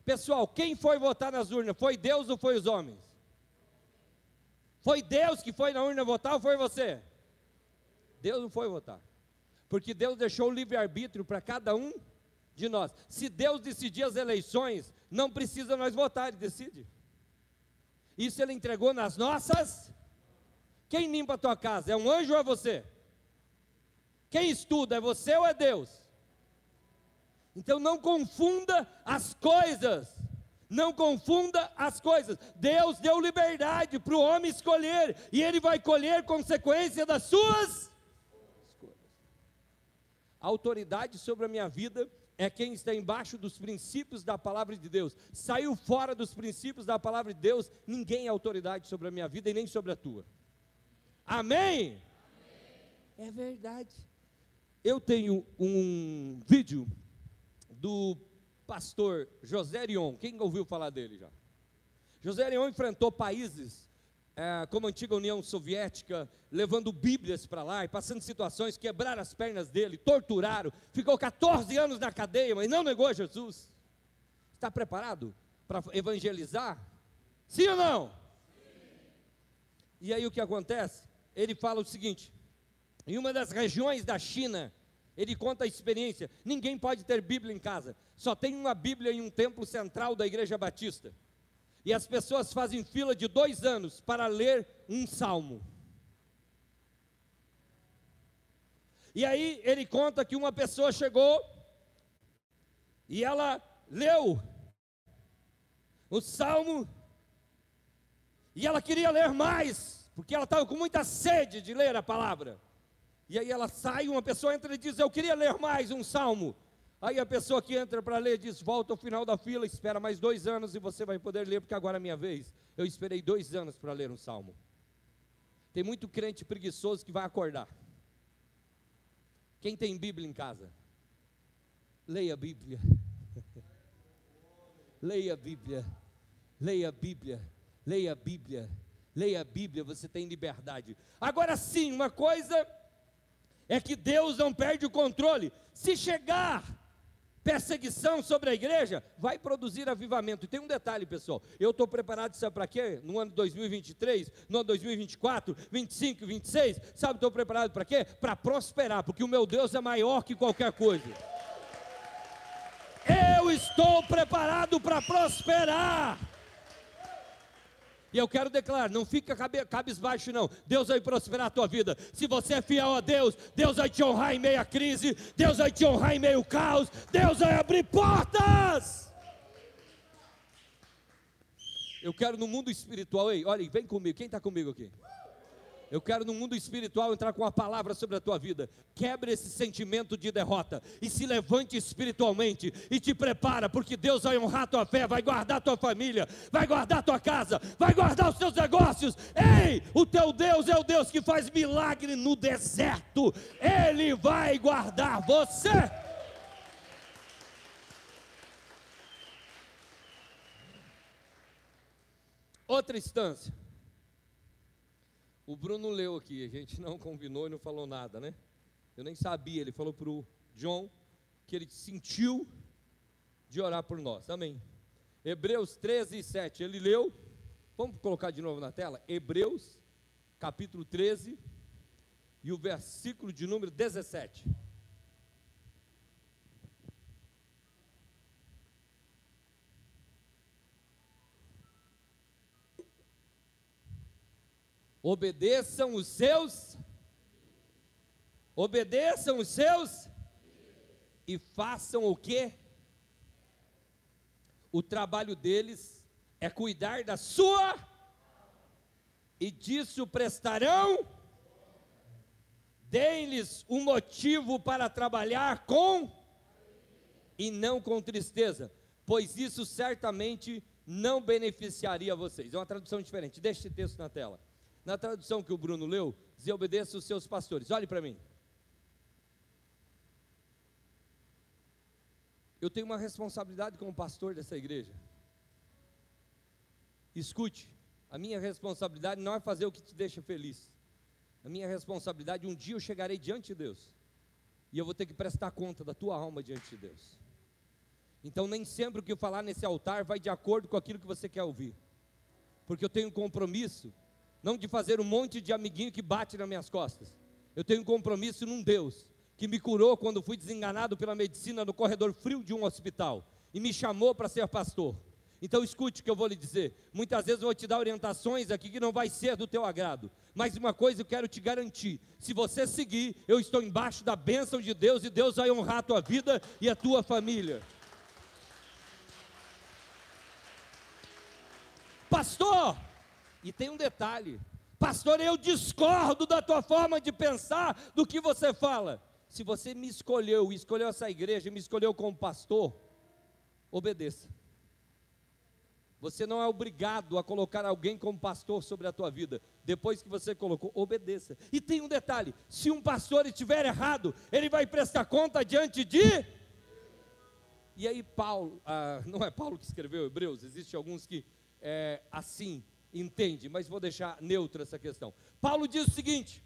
Pessoal, quem foi votar nas urnas? Foi Deus ou foi os homens? Foi Deus que foi na urna votar ou foi você? Deus não foi votar. Porque Deus deixou o livre-arbítrio para cada um de nós. Se Deus decidir as eleições, não precisa nós votar, Ele decide. Isso Ele entregou nas nossas. Quem limpa a tua casa? É um anjo ou é você? Quem estuda? É você ou é Deus? Então não confunda as coisas. Não confunda as coisas. Deus deu liberdade para o homem escolher, e ele vai colher consequência das suas a autoridade sobre a minha vida é quem está embaixo dos princípios da palavra de Deus. Saiu fora dos princípios da palavra de Deus, ninguém é autoridade sobre a minha vida e nem sobre a tua. Amém? Amém. É verdade. Eu tenho um vídeo do pastor José Rion. Quem ouviu falar dele já? José Rion enfrentou países é, como a antiga União Soviética, levando Bíblias para lá e passando situações, quebraram as pernas dele, torturaram, ficou 14 anos na cadeia, mas não negou Jesus. Está preparado para evangelizar? Sim ou não? Sim. E aí o que acontece? Ele fala o seguinte: em uma das regiões da China, ele conta a experiência: ninguém pode ter Bíblia em casa, só tem uma Bíblia em um templo central da Igreja Batista. E as pessoas fazem fila de dois anos para ler um salmo. E aí ele conta que uma pessoa chegou e ela leu o salmo e ela queria ler mais, porque ela estava com muita sede de ler a palavra. E aí ela sai, uma pessoa entra e diz: Eu queria ler mais um salmo. Aí a pessoa que entra para ler diz: volta ao final da fila, espera mais dois anos e você vai poder ler, porque agora é minha vez. Eu esperei dois anos para ler um salmo. Tem muito crente preguiçoso que vai acordar. Quem tem Bíblia em casa? Leia a Bíblia. Leia a Bíblia. Leia a Bíblia. Leia a Bíblia. Leia a Bíblia, você tem liberdade. Agora sim, uma coisa é que Deus não perde o controle. Se chegar perseguição sobre a igreja, vai produzir avivamento. E tem um detalhe, pessoal. Eu estou preparado, sabe para quê? No ano 2023, no ano 2024, 25, 26, sabe, estou preparado para quê? Para prosperar, porque o meu Deus é maior que qualquer coisa. Eu estou preparado para prosperar. E eu quero declarar, não fica cabisbaixo não, Deus vai prosperar a tua vida, se você é fiel a Deus, Deus vai te honrar em meio à crise, Deus vai te honrar em meio ao caos, Deus vai abrir portas, eu quero no mundo espiritual, ei, olha, vem comigo, quem está comigo aqui? Eu quero no mundo espiritual entrar com a palavra sobre a tua vida. Quebre esse sentimento de derrota e se levante espiritualmente e te prepara, porque Deus vai honrar tua fé, vai guardar tua família, vai guardar tua casa, vai guardar os teus negócios. Ei, o teu Deus é o Deus que faz milagre no deserto. Ele vai guardar você. Outra instância. O Bruno leu aqui, a gente não combinou e não falou nada, né? Eu nem sabia, ele falou para o John que ele sentiu de orar por nós, amém. Hebreus 13 e 7, ele leu, vamos colocar de novo na tela? Hebreus, capítulo 13, e o versículo de número 17. Obedeçam os seus. Obedeçam os seus. E façam o quê? O trabalho deles é cuidar da sua. E disso prestarão. Deem-lhes um motivo para trabalhar com e não com tristeza, pois isso certamente não beneficiaria vocês. É uma tradução diferente. Deixa esse texto na tela. Na tradução que o Bruno leu, diz: obedeça os seus pastores. Olhe para mim. Eu tenho uma responsabilidade como pastor dessa igreja. Escute, a minha responsabilidade não é fazer o que te deixa feliz. A minha responsabilidade, um dia eu chegarei diante de Deus. E eu vou ter que prestar conta da tua alma diante de Deus. Então, nem sempre o que eu falar nesse altar vai de acordo com aquilo que você quer ouvir. Porque eu tenho um compromisso, não de fazer um monte de amiguinho que bate nas minhas costas. Eu tenho um compromisso num Deus que me curou quando fui desenganado pela medicina no corredor frio de um hospital e me chamou para ser pastor. Então escute o que eu vou lhe dizer. Muitas vezes eu vou te dar orientações aqui que não vai ser do teu agrado. Mas uma coisa eu quero te garantir: se você seguir, eu estou embaixo da bênção de Deus e Deus vai honrar a tua vida e a tua família. Pastor, e tem um detalhe: Pastor, eu discordo da tua forma de pensar, do que você fala. Se você me escolheu, escolheu essa igreja, me escolheu como pastor, obedeça. Você não é obrigado a colocar alguém como pastor sobre a tua vida. Depois que você colocou, obedeça. E tem um detalhe: se um pastor estiver errado, ele vai prestar conta diante de. E aí, Paulo, ah, não é Paulo que escreveu Hebreus, existem alguns que é, assim entende, mas vou deixar neutra essa questão. Paulo diz o seguinte: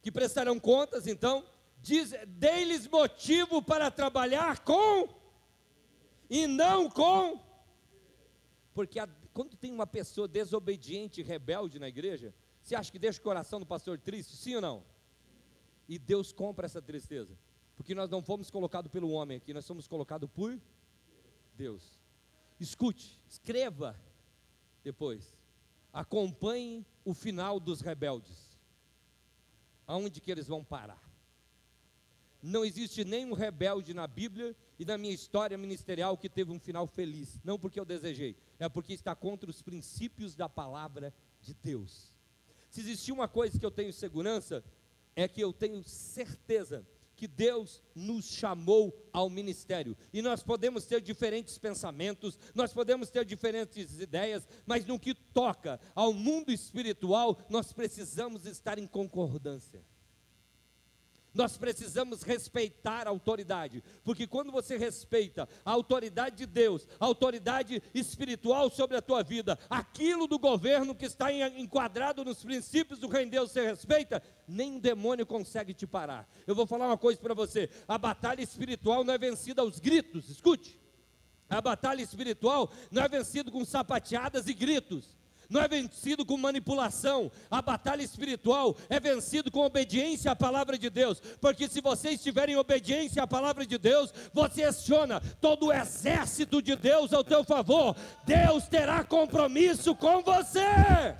que prestarão contas, então, diz, dê-lhes motivo para trabalhar com e não com porque a, quando tem uma pessoa desobediente rebelde na igreja, você acha que deixa o coração do pastor triste? Sim ou não? E Deus compra essa tristeza. Porque nós não fomos colocados pelo homem aqui, nós somos colocados por Deus. Escute, escreva depois. Acompanhe o final dos rebeldes. Aonde que eles vão parar? Não existe nenhum rebelde na Bíblia e na minha história ministerial que teve um final feliz. Não porque eu desejei, é porque está contra os princípios da palavra de Deus. Se existir uma coisa que eu tenho segurança, é que eu tenho certeza que Deus nos chamou ao ministério. E nós podemos ter diferentes pensamentos, nós podemos ter diferentes ideias, mas no que toca ao mundo espiritual, nós precisamos estar em concordância. Nós precisamos respeitar a autoridade, porque quando você respeita a autoridade de Deus, a autoridade espiritual sobre a tua vida, aquilo do governo que está enquadrado nos princípios do reino de Deus você respeita, nem um demônio consegue te parar. Eu vou falar uma coisa para você: a batalha espiritual não é vencida aos gritos, escute. A batalha espiritual não é vencida com sapateadas e gritos não é vencido com manipulação. A batalha espiritual é vencido com obediência à palavra de Deus. Porque se você estiver em obediência à palavra de Deus, você aciona todo o exército de Deus ao teu favor. Deus terá compromisso com você.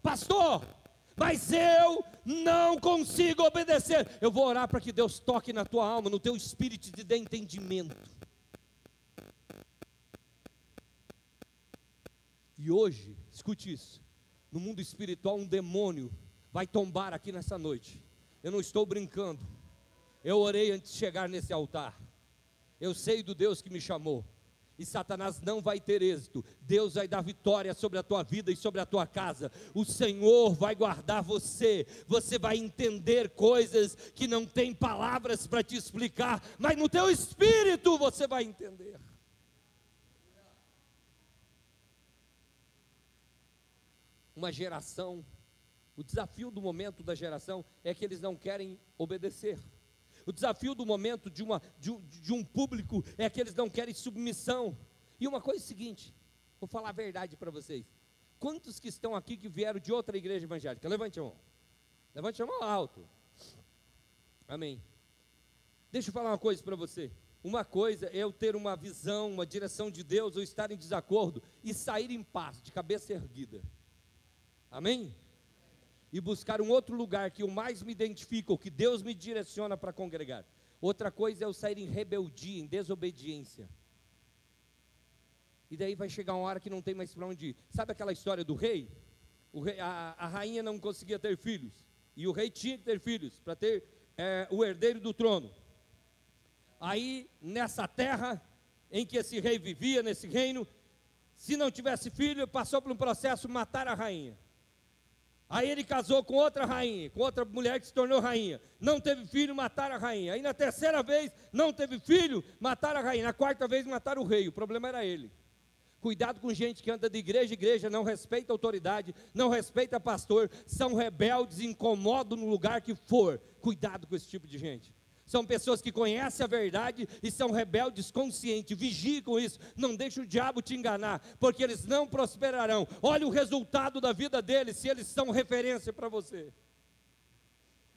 Pastor, mas eu não consigo obedecer. Eu vou orar para que Deus toque na tua alma, no teu espírito te dê entendimento. E hoje, escute isso: no mundo espiritual, um demônio vai tombar aqui nessa noite. Eu não estou brincando. Eu orei antes de chegar nesse altar. Eu sei do Deus que me chamou e Satanás não vai ter êxito. Deus vai dar vitória sobre a tua vida e sobre a tua casa. O Senhor vai guardar você. Você vai entender coisas que não tem palavras para te explicar, mas no teu espírito você vai entender. Uma geração, o desafio do momento da geração é que eles não querem obedecer. O desafio do momento de, uma, de, de um público é que eles não querem submissão. E uma coisa é a seguinte, vou falar a verdade para vocês. Quantos que estão aqui que vieram de outra igreja evangélica? Levante a mão. Levante a mão alto. Amém. Deixa eu falar uma coisa para você. Uma coisa é eu ter uma visão, uma direção de Deus, ou estar em desacordo e sair em paz, de cabeça erguida. Amém? E buscar um outro lugar que eu mais me identifico, que Deus me direciona para congregar. Outra coisa é eu sair em rebeldia, em desobediência. E daí vai chegar uma hora que não tem mais para onde ir. Sabe aquela história do rei? rei a, a, rainha não conseguia ter filhos. E o rei tinha que ter filhos para ter é, o herdeiro do trono. Aí, nessa terra em que esse rei vivia, nesse reino, se não tivesse filho, passou por um processo matar a rainha. Aí ele casou com outra rainha, com outra mulher que se tornou rainha. Não teve filho, mataram a rainha. Aí na terceira vez, não teve filho, mataram a rainha. Na quarta vez, mataram o rei. O problema era ele. Cuidado com gente que anda de igreja em igreja, não respeita autoridade, não respeita pastor, são rebeldes, incomodam no lugar que for. Cuidado com esse tipo de gente. São pessoas que conhecem a verdade e são rebeldes conscientes. Vigie com isso. Não deixe o diabo te enganar, porque eles não prosperarão. Olha o resultado da vida deles, se eles são referência para você.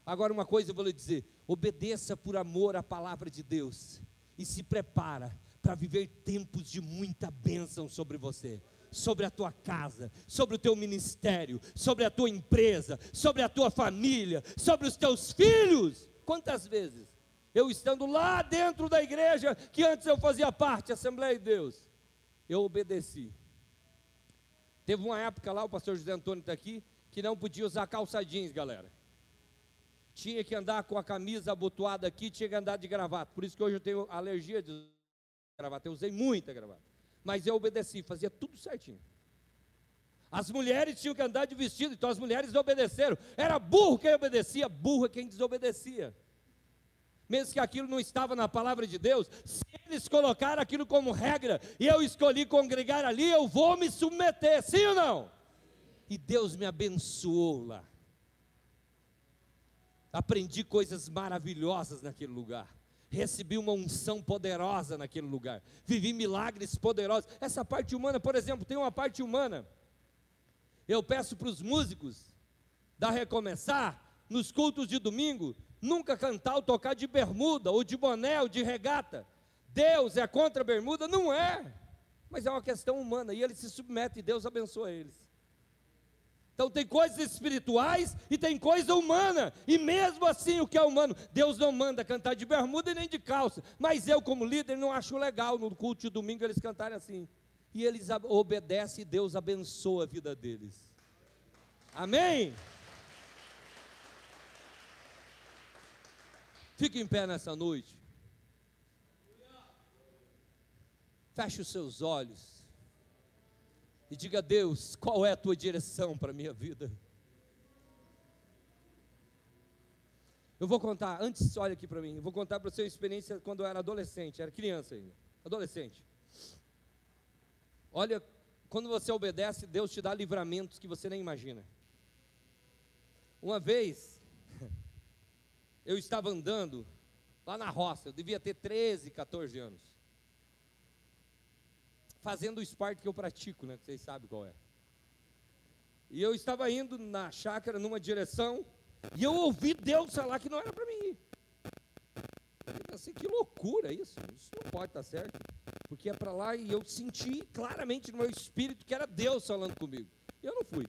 Agora, uma coisa eu vou lhe dizer: obedeça por amor à palavra de Deus e se prepara para viver tempos de muita bênção sobre você, sobre a tua casa, sobre o teu ministério, sobre a tua empresa, sobre a tua família, sobre os teus filhos. Quantas vezes eu estando lá dentro da igreja que antes eu fazia parte, Assembleia de Deus, eu obedeci. Teve uma época lá, o pastor José Antônio está aqui, que não podia usar calça jeans, galera. Tinha que andar com a camisa abotoada aqui, tinha que andar de gravata. Por isso que hoje eu tenho alergia de gravata. Eu usei muita gravata. Mas eu obedeci, fazia tudo certinho. As mulheres tinham que andar de vestido, então as mulheres obedeceram. Era burro quem obedecia, burro quem desobedecia. Mesmo que aquilo não estava na palavra de Deus, se eles colocaram aquilo como regra e eu escolhi congregar ali, eu vou me submeter, sim ou não? E Deus me abençoou lá. Aprendi coisas maravilhosas naquele lugar recebi uma unção poderosa naquele lugar, vivi milagres poderosos. Essa parte humana, por exemplo, tem uma parte humana. Eu peço para os músicos da Recomeçar, nos cultos de domingo, nunca cantar ou tocar de bermuda, ou de boné, ou de regata. Deus é contra a bermuda? Não é, mas é uma questão humana, e eles se submetem, e Deus abençoa eles. Então tem coisas espirituais e tem coisa humana. E mesmo assim, o que é humano, Deus não manda cantar de bermuda e nem de calça. Mas eu, como líder, não acho legal no culto de domingo eles cantarem assim. E eles obedecem e Deus abençoa a vida deles. Amém? Fique em pé nessa noite. Feche os seus olhos e diga a Deus: qual é a tua direção para a minha vida? Eu vou contar, antes, olha aqui para mim, eu vou contar para você uma experiência quando eu era adolescente, era criança ainda, adolescente. Olha, quando você obedece, Deus te dá livramentos que você nem imagina. Uma vez, eu estava andando lá na roça, eu devia ter 13, 14 anos fazendo o esporte que eu pratico, né? Que vocês sabem qual é. E eu estava indo na chácara numa direção e eu ouvi Deus falar que não era para mim ir. Pensei, que loucura isso, isso não pode estar certo, porque é para lá e eu senti claramente no meu espírito que era Deus falando comigo. E eu não fui.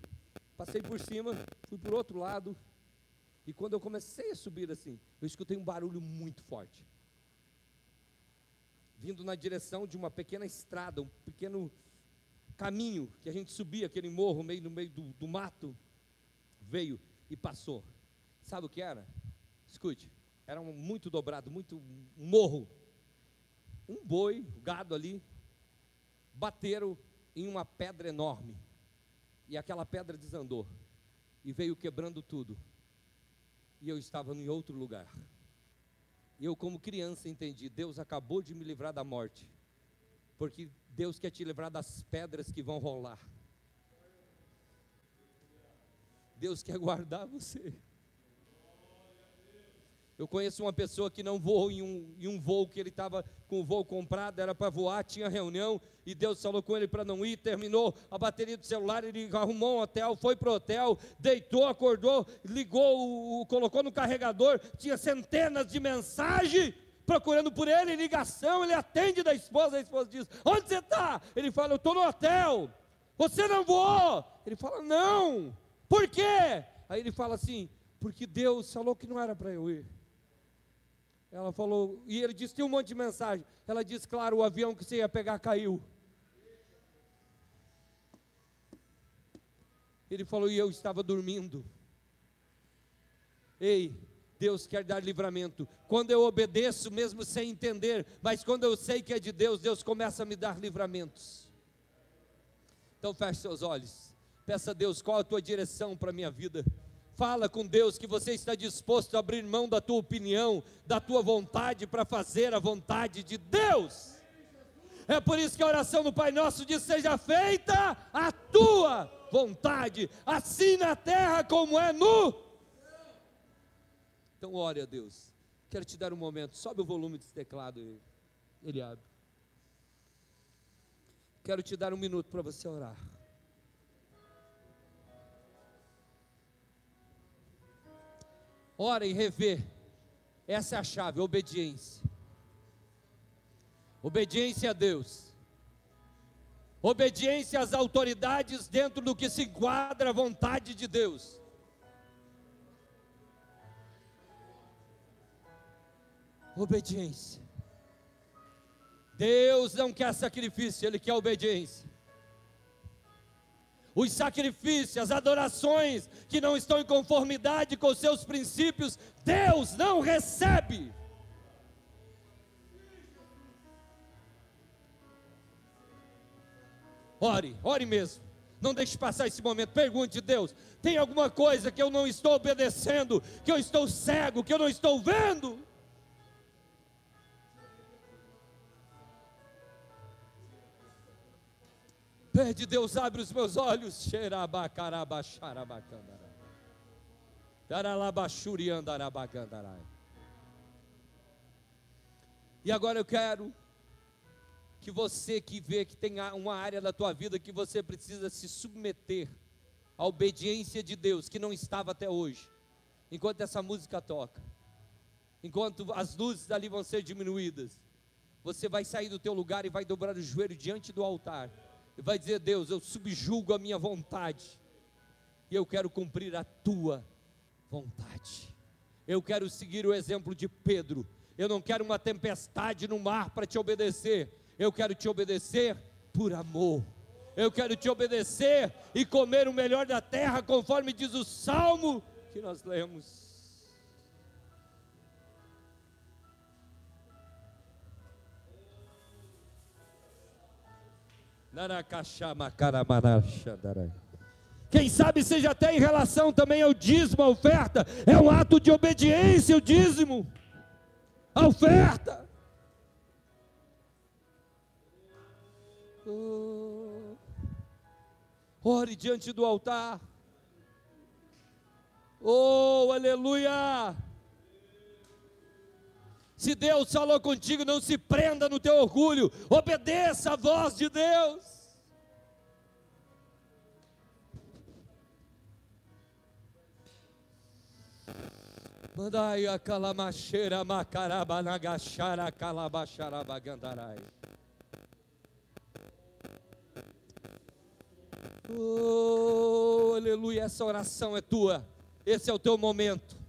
Passei por cima, fui por outro lado, e quando eu comecei a subir assim, eu escutei um barulho muito forte vindo na direção de uma pequena estrada, um pequeno caminho que a gente subia, aquele morro meio no meio do, do mato, veio e passou. Sabe o que era? Escute, era um, muito dobrado, muito um morro. Um boi, gado ali, bateram em uma pedra enorme. E aquela pedra desandou e veio quebrando tudo. E eu estava em outro lugar. E eu, como criança, entendi: Deus acabou de me livrar da morte, porque Deus quer te livrar das pedras que vão rolar. Deus quer guardar você. Eu conheço uma pessoa que não voou em um, em um voo que ele estava com o voo comprado, era para voar, tinha reunião, e Deus falou com ele para não ir, terminou a bateria do celular, ele arrumou um hotel, foi para o hotel, deitou, acordou, ligou, colocou no carregador, tinha centenas de mensagens procurando por ele, ligação, ele atende da esposa, a esposa diz: Onde você está? Ele fala: Eu estou no hotel. Você não voou? Ele fala: Não. Por quê? Aí ele fala assim: Porque Deus falou que não era para eu ir. Ela falou, e ele disse: Tem um monte de mensagem. Ela disse: Claro, o avião que você ia pegar caiu. Ele falou: E eu estava dormindo. Ei, Deus quer dar livramento. Quando eu obedeço, mesmo sem entender, mas quando eu sei que é de Deus, Deus começa a me dar livramentos. Então feche seus olhos. Peça a Deus qual a tua direção para a minha vida. Fala com Deus que você está disposto a abrir mão da tua opinião, da tua vontade para fazer a vontade de Deus. É por isso que a oração do Pai Nosso diz: Seja feita a tua vontade, assim na terra como é no então ore a Deus. Quero te dar um momento. Sobe o volume desse teclado. Ele, ele abre. Quero te dar um minuto para você orar. Ora e rever. Essa é a chave, obediência. Obediência a Deus. Obediência às autoridades dentro do que se enquadra a vontade de Deus. Obediência. Deus não quer sacrifício, Ele quer obediência. Os sacrifícios, as adorações que não estão em conformidade com os seus princípios, Deus não recebe. Ore, ore mesmo. Não deixe passar esse momento. Pergunte Deus: tem alguma coisa que eu não estou obedecendo, que eu estou cego, que eu não estou vendo? Pede, Deus, abre os meus olhos. E agora eu quero que você que vê que tem uma área da tua vida que você precisa se submeter à obediência de Deus, que não estava até hoje, enquanto essa música toca, enquanto as luzes ali vão ser diminuídas, você vai sair do teu lugar e vai dobrar o joelho diante do altar e vai dizer: Deus, eu subjugo a minha vontade, e eu quero cumprir a tua vontade. Eu quero seguir o exemplo de Pedro. Eu não quero uma tempestade no mar para te obedecer. Eu quero te obedecer por amor. Eu quero te obedecer e comer o melhor da terra, conforme diz o salmo que nós lemos. Quem sabe seja até em relação também ao dízimo, a oferta, é um ato de obediência o dízimo, a oferta. Oh, ore diante do altar. Oh, aleluia! Se Deus falou contigo, não se prenda no teu orgulho, obedeça a voz de Deus. Mandai a calamacheira macaraba. Oh, aleluia, essa oração é tua. Esse é o teu momento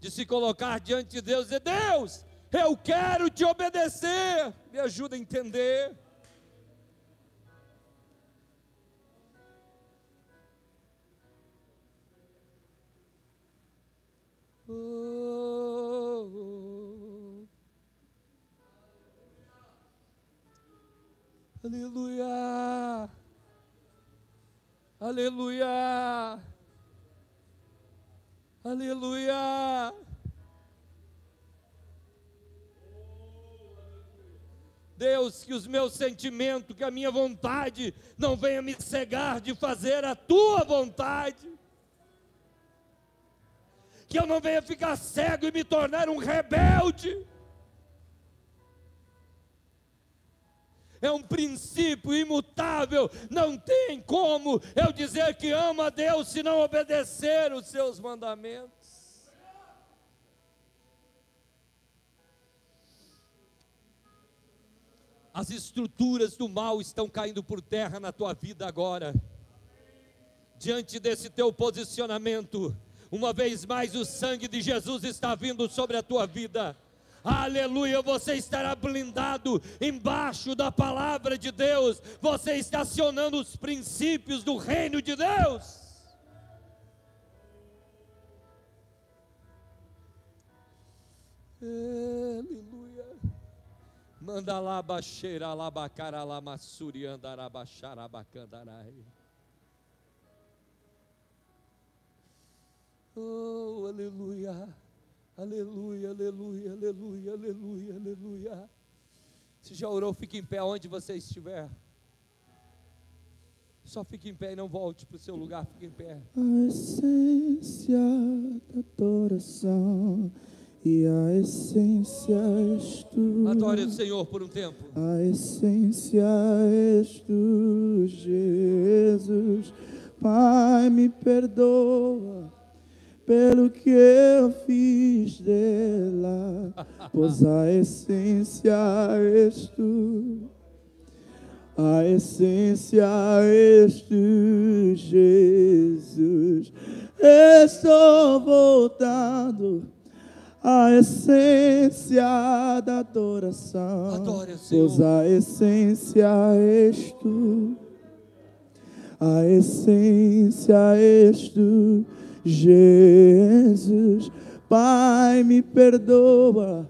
de se colocar diante de Deus e Deus, eu quero te obedecer. Me ajuda a entender. Oh, Aleluia. Aleluia. Aleluia! Deus, que os meus sentimentos, que a minha vontade não venha me cegar de fazer a tua vontade. Que eu não venha ficar cego e me tornar um rebelde. É um princípio imutável. Não tem como eu dizer que amo a Deus se não obedecer os seus mandamentos. As estruturas do mal estão caindo por terra na tua vida agora. Diante desse teu posicionamento, uma vez mais o sangue de Jesus está vindo sobre a tua vida. Aleluia, você estará blindado embaixo da palavra de Deus. Você está acionando os princípios do reino de Deus. Aleluia. Manda lá baixeira lá bacara lá massuri andará baixara bacandarai. Oh, aleluia. Aleluia, aleluia, aleluia, aleluia, aleluia. Se já orou, fique em pé onde você estiver. Só fique em pé e não volte para o seu lugar, fique em pé. A essência da adoração e a essência és tu. Adore o Senhor por um tempo. A essência és tu, Jesus. Pai, me perdoa pelo que eu fiz dela, pois a essência és tu. A essência és tu, Jesus. Estou voltando à essência da adoração. Adore o Senhor. Pois a essência és tu. A essência és tu, Jesus. Pai, me perdoa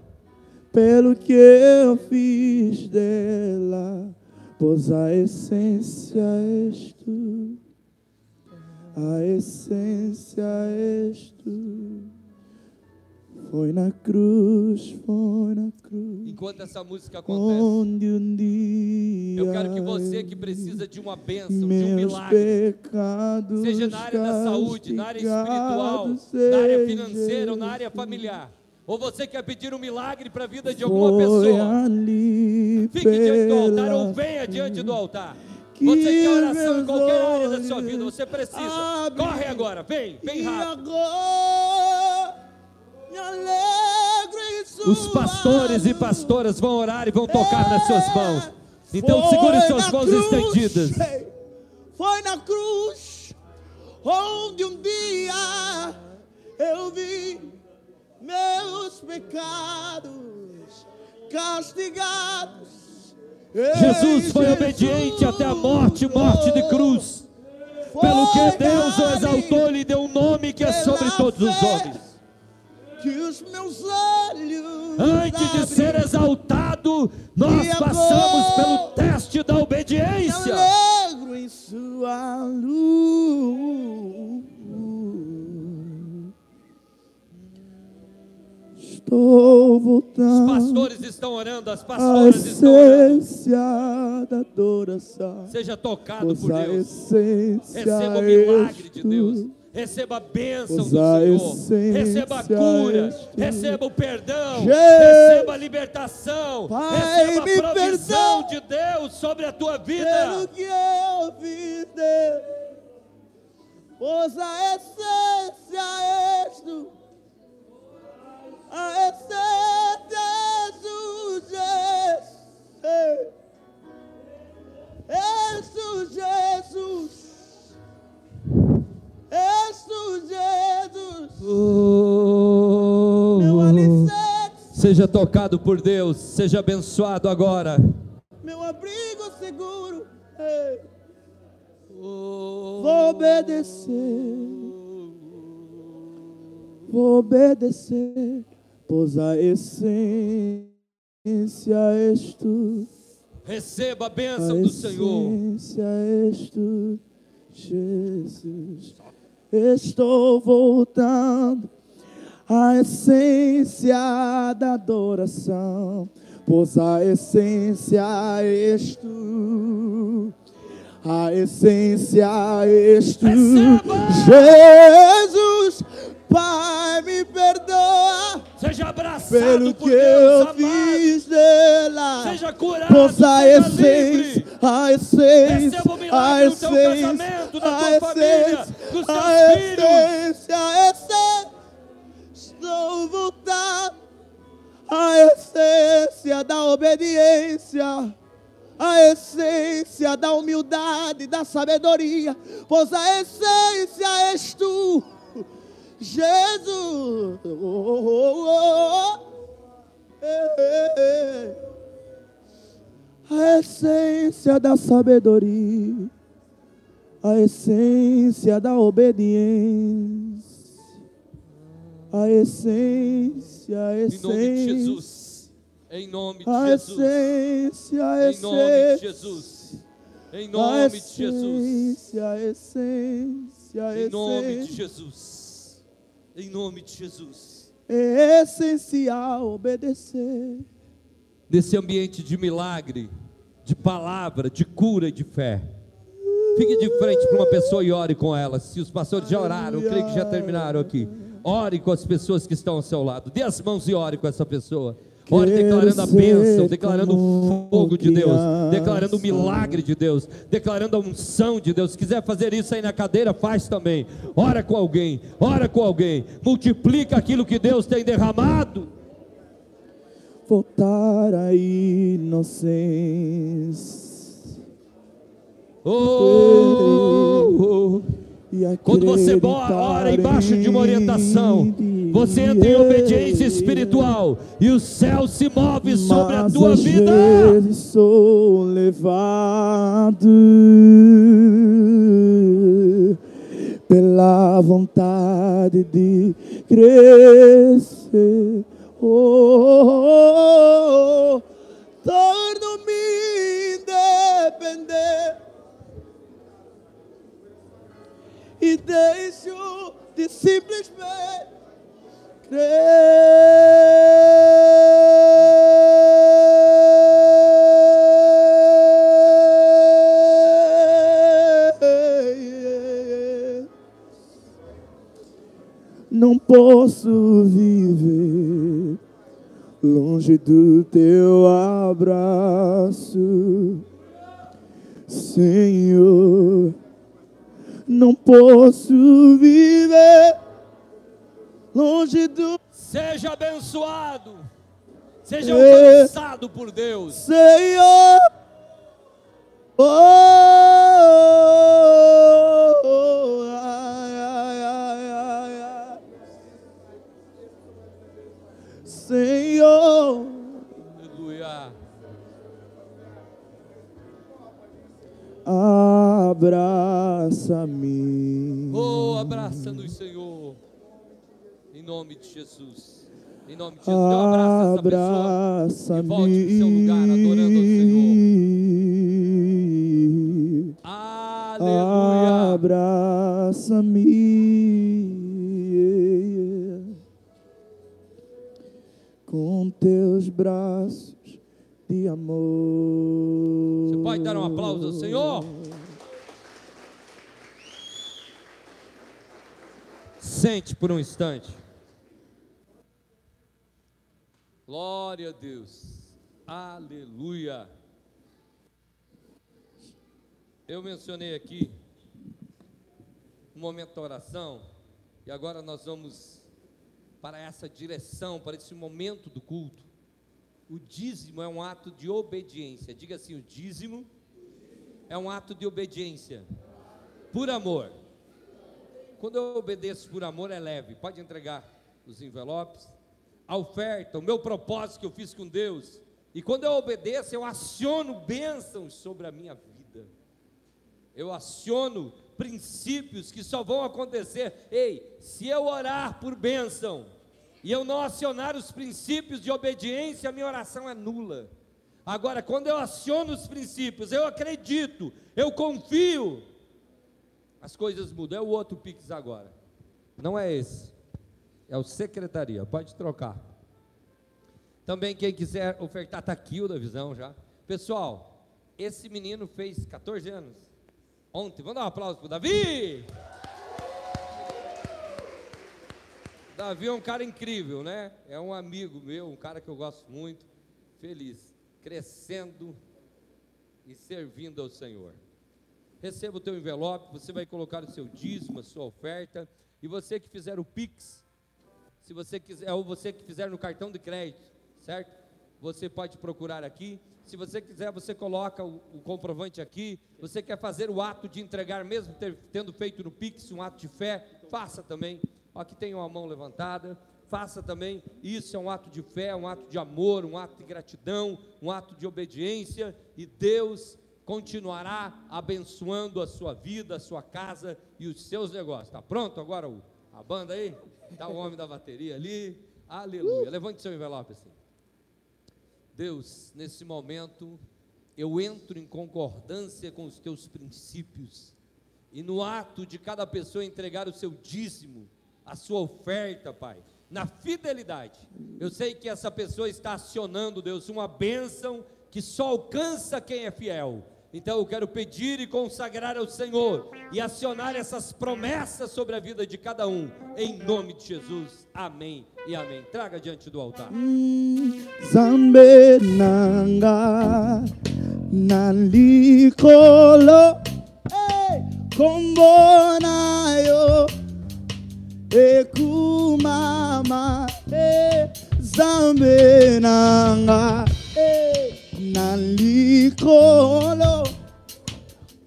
pelo que eu fiz dela, pois a essência és tu. A essência és tu. Foi na cruz, foi na cruz. Enquanto essa música acontece, Onde um dia eu quero que você que precisa de uma bênção, de um milagre, seja na área da saúde, na área espiritual, na área financeira ou na área familiar, ou você quer pedir um milagre para a vida de alguma pessoa, fique diante do altar ou venha diante do altar. Você quer oração em qualquer área da sua vida, você precisa. Corre agora, vem, vem rápido. Os pastores e pastoras vão orar e vão tocar nas suas mãos. Então segure suas mãos cruz, estendidas. Foi na cruz onde um dia eu vi meus pecados castigados. Jesus foi Ei, obediente até a morte, morte de cruz. Pelo que Deus o exaltou, lhe deu um nome que é sobre todos os homens. Que os meus olhos Antes de ser exaltado, nós passamos pelo teste da obediência. alegro em sua luz. Estou Os voltando pastores estão orando, as pastoras estão orando. da adoração. Seja tocado por Deus. Receba o milagre de tu. Deus. Receba a bênção do Senhor. Receba a cura. Receba o perdão. Jesus. Receba a libertação. Pai, Receba a provisão de Deus sobre a tua Pelo vida. que eu dele. Pois a essência és tu. A essência és tu, Jesus. És tu, Jesus. És tu, Jesus. Meu alicerce, Seja tocado por Deus. Seja abençoado agora. meu abrigo seguro. Ei. Vou obedecer. Vou obedecer, pois a essência és tu. Receba a A bênção do Senhor. essência és tu, Jesus. Estou voltando à essência da adoração, pois a essência és tu. A essência és tu! Jesus. Pai, me perdoa Seja abraçado pelo por que Deus, eu amado. fiz dela. Seja curado, Pois a essência, a essência, a essência, a essência, a essência, a essência. Estou voltando à essência da obediência. a essência da humildade, da sabedoria, pois a essência és tu, Jesus. Oh, oh, a essência da sabedoria, a essência da obediência, a essência, a Em essência. nome de Jesus. Em nome de A Jesus. essência, a Em nome de essência. Jesus. Em A nome de Jesus. essência, a essência, a Em nome de essência. Jesus. Em nome de Jesus. É essencial obedecer. Nesse ambiente de milagre, de palavra, de cura e de fé. Fique de frente para uma pessoa e ore com ela. Se os pastores já oraram, eu creio que já terminaram aqui. Ore com as pessoas que estão ao seu lado. Dê as mãos e ore com essa pessoa. Ore declarando a bênção, declarando o fogo de Deus, declarando o milagre de Deus, declarando a unção de Deus. Se quiser fazer isso aí na cadeira, faz também. Ora com alguém, ora com alguém. Multiplica aquilo que Deus tem derramado. Voltar a inocência. Oh, oh. e Quando você ora embaixo de uma orientação, você entra em obediência espiritual e o céu se move sobre a tua vida. vezes sou levado pela vontade de crescer. Oh, oh, oh, torno-me independente e deixo de simplesmente. Não posso viver longe do teu abraço, Senhor. Não posso viver longe do Seja abençoado, seja É. alcançado por Deus. Senhor. Oh, ai, ai, ai, ai, ai. Senhor, Aleluia. abraça-me. Oh, abraça-nos, Senhor. Em nome de Jesus. Em nome de Jesus. Dê um abraço essa pessoa. E volte Abraça-me. pro seu lugar, adorando ao Senhor. Aleluia. Abraça-me com teus braços de amor. Você pode dar um aplauso ao Senhor? Sente por um instante. Glória a Deus. Aleluia. Eu mencionei aqui um momento da oração e agora nós vamos para essa direção, para esse momento do culto. O dízimo é um ato de obediência. Diga assim: o dízimo é um ato de obediência, por amor. Quando eu obedeço por amor, é leve. Pode entregar os envelopes. A oferta, o meu propósito que eu fiz com Deus. E quando eu obedeço, eu aciono bênçãos sobre a minha vida. Eu aciono princípios que só vão acontecer. Ei, se eu orar por bênção e eu não acionar os princípios de obediência, a minha oração é nula. Agora, quando eu aciono os princípios, eu acredito, eu confio, as coisas mudam. É o outro Pix agora. Não é esse. É o secretaria. Pode trocar. Também quem quiser ofertar, está aqui o da visão já. Pessoal, esse menino fez 14 anos. Ontem. Vamos dar um aplauso para o Davi. Davi é um cara incrível, né? É um amigo meu, um cara que eu gosto muito. Feliz, crescendo e servindo ao Senhor. Receba o teu envelope, você vai colocar o seu dízimo, a sua oferta. E você que fizer o Pix, se você quiser, ou você que fizer no cartão de crédito, certo? você pode procurar aqui. Se você quiser, você coloca o, o comprovante aqui. Você quer fazer o ato de entregar, mesmo ter, tendo feito no Pix um ato de fé, faça também. Aqui tem uma mão levantada. Faça também. Isso é um ato de fé, um ato de amor, um ato de gratidão, um ato de obediência. E Deus continuará abençoando a sua vida, a sua casa e os seus negócios. Está pronto agora o, a banda aí? Está o homem da bateria ali. Aleluia. Levante seu envelope assim. Deus, nesse momento, eu entro em concordância com os teus princípios. E no ato de cada pessoa entregar o seu dízimo, a sua oferta, Pai, na fidelidade. Eu sei que essa pessoa está acionando, Deus, uma bênção que só alcança quem é fiel. Então eu quero pedir e consagrar ao Senhor e acionar essas promessas sobre a vida de cada um, em nome de Jesus. Amém e amém. Traga diante do altar. Zambe nanga nalikolo kombona yo ekumama zambe nalikolo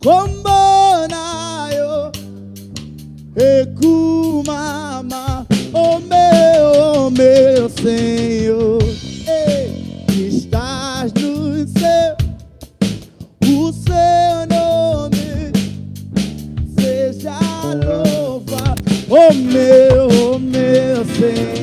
kombona yo ekumama o meu, o meu Senhor estás no céu o seu nome seja louvado o meu, o meu Senhor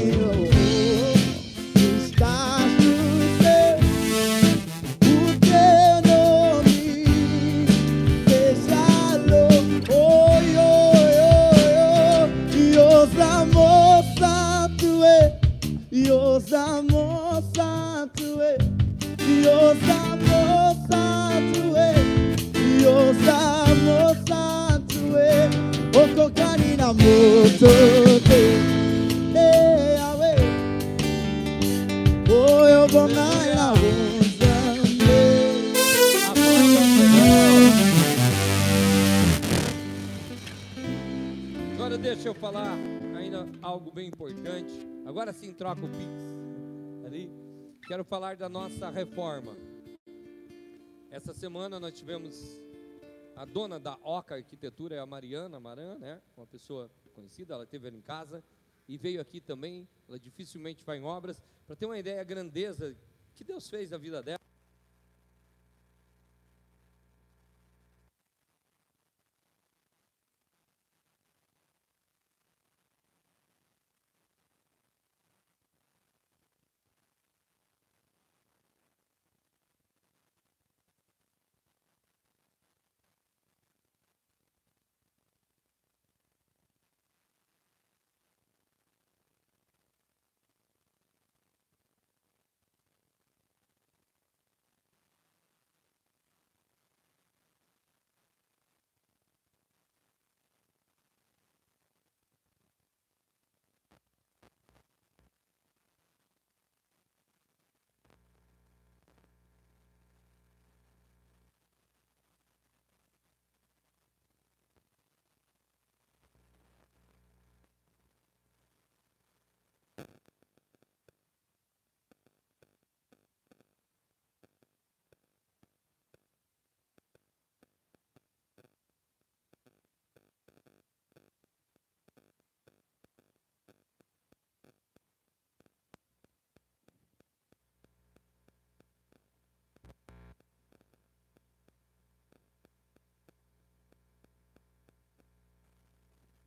deixa eu falar ainda algo bem importante. Agora sim troca o Pix. Quero falar da nossa reforma. Essa semana nós tivemos a dona da Oca Arquitetura, é a Mariana Maran, né? Uma pessoa conhecida, ela esteve ali em casa e veio aqui também. Ela dificilmente vai em obras. Para ter uma ideia da grandeza que Deus fez na vida dela.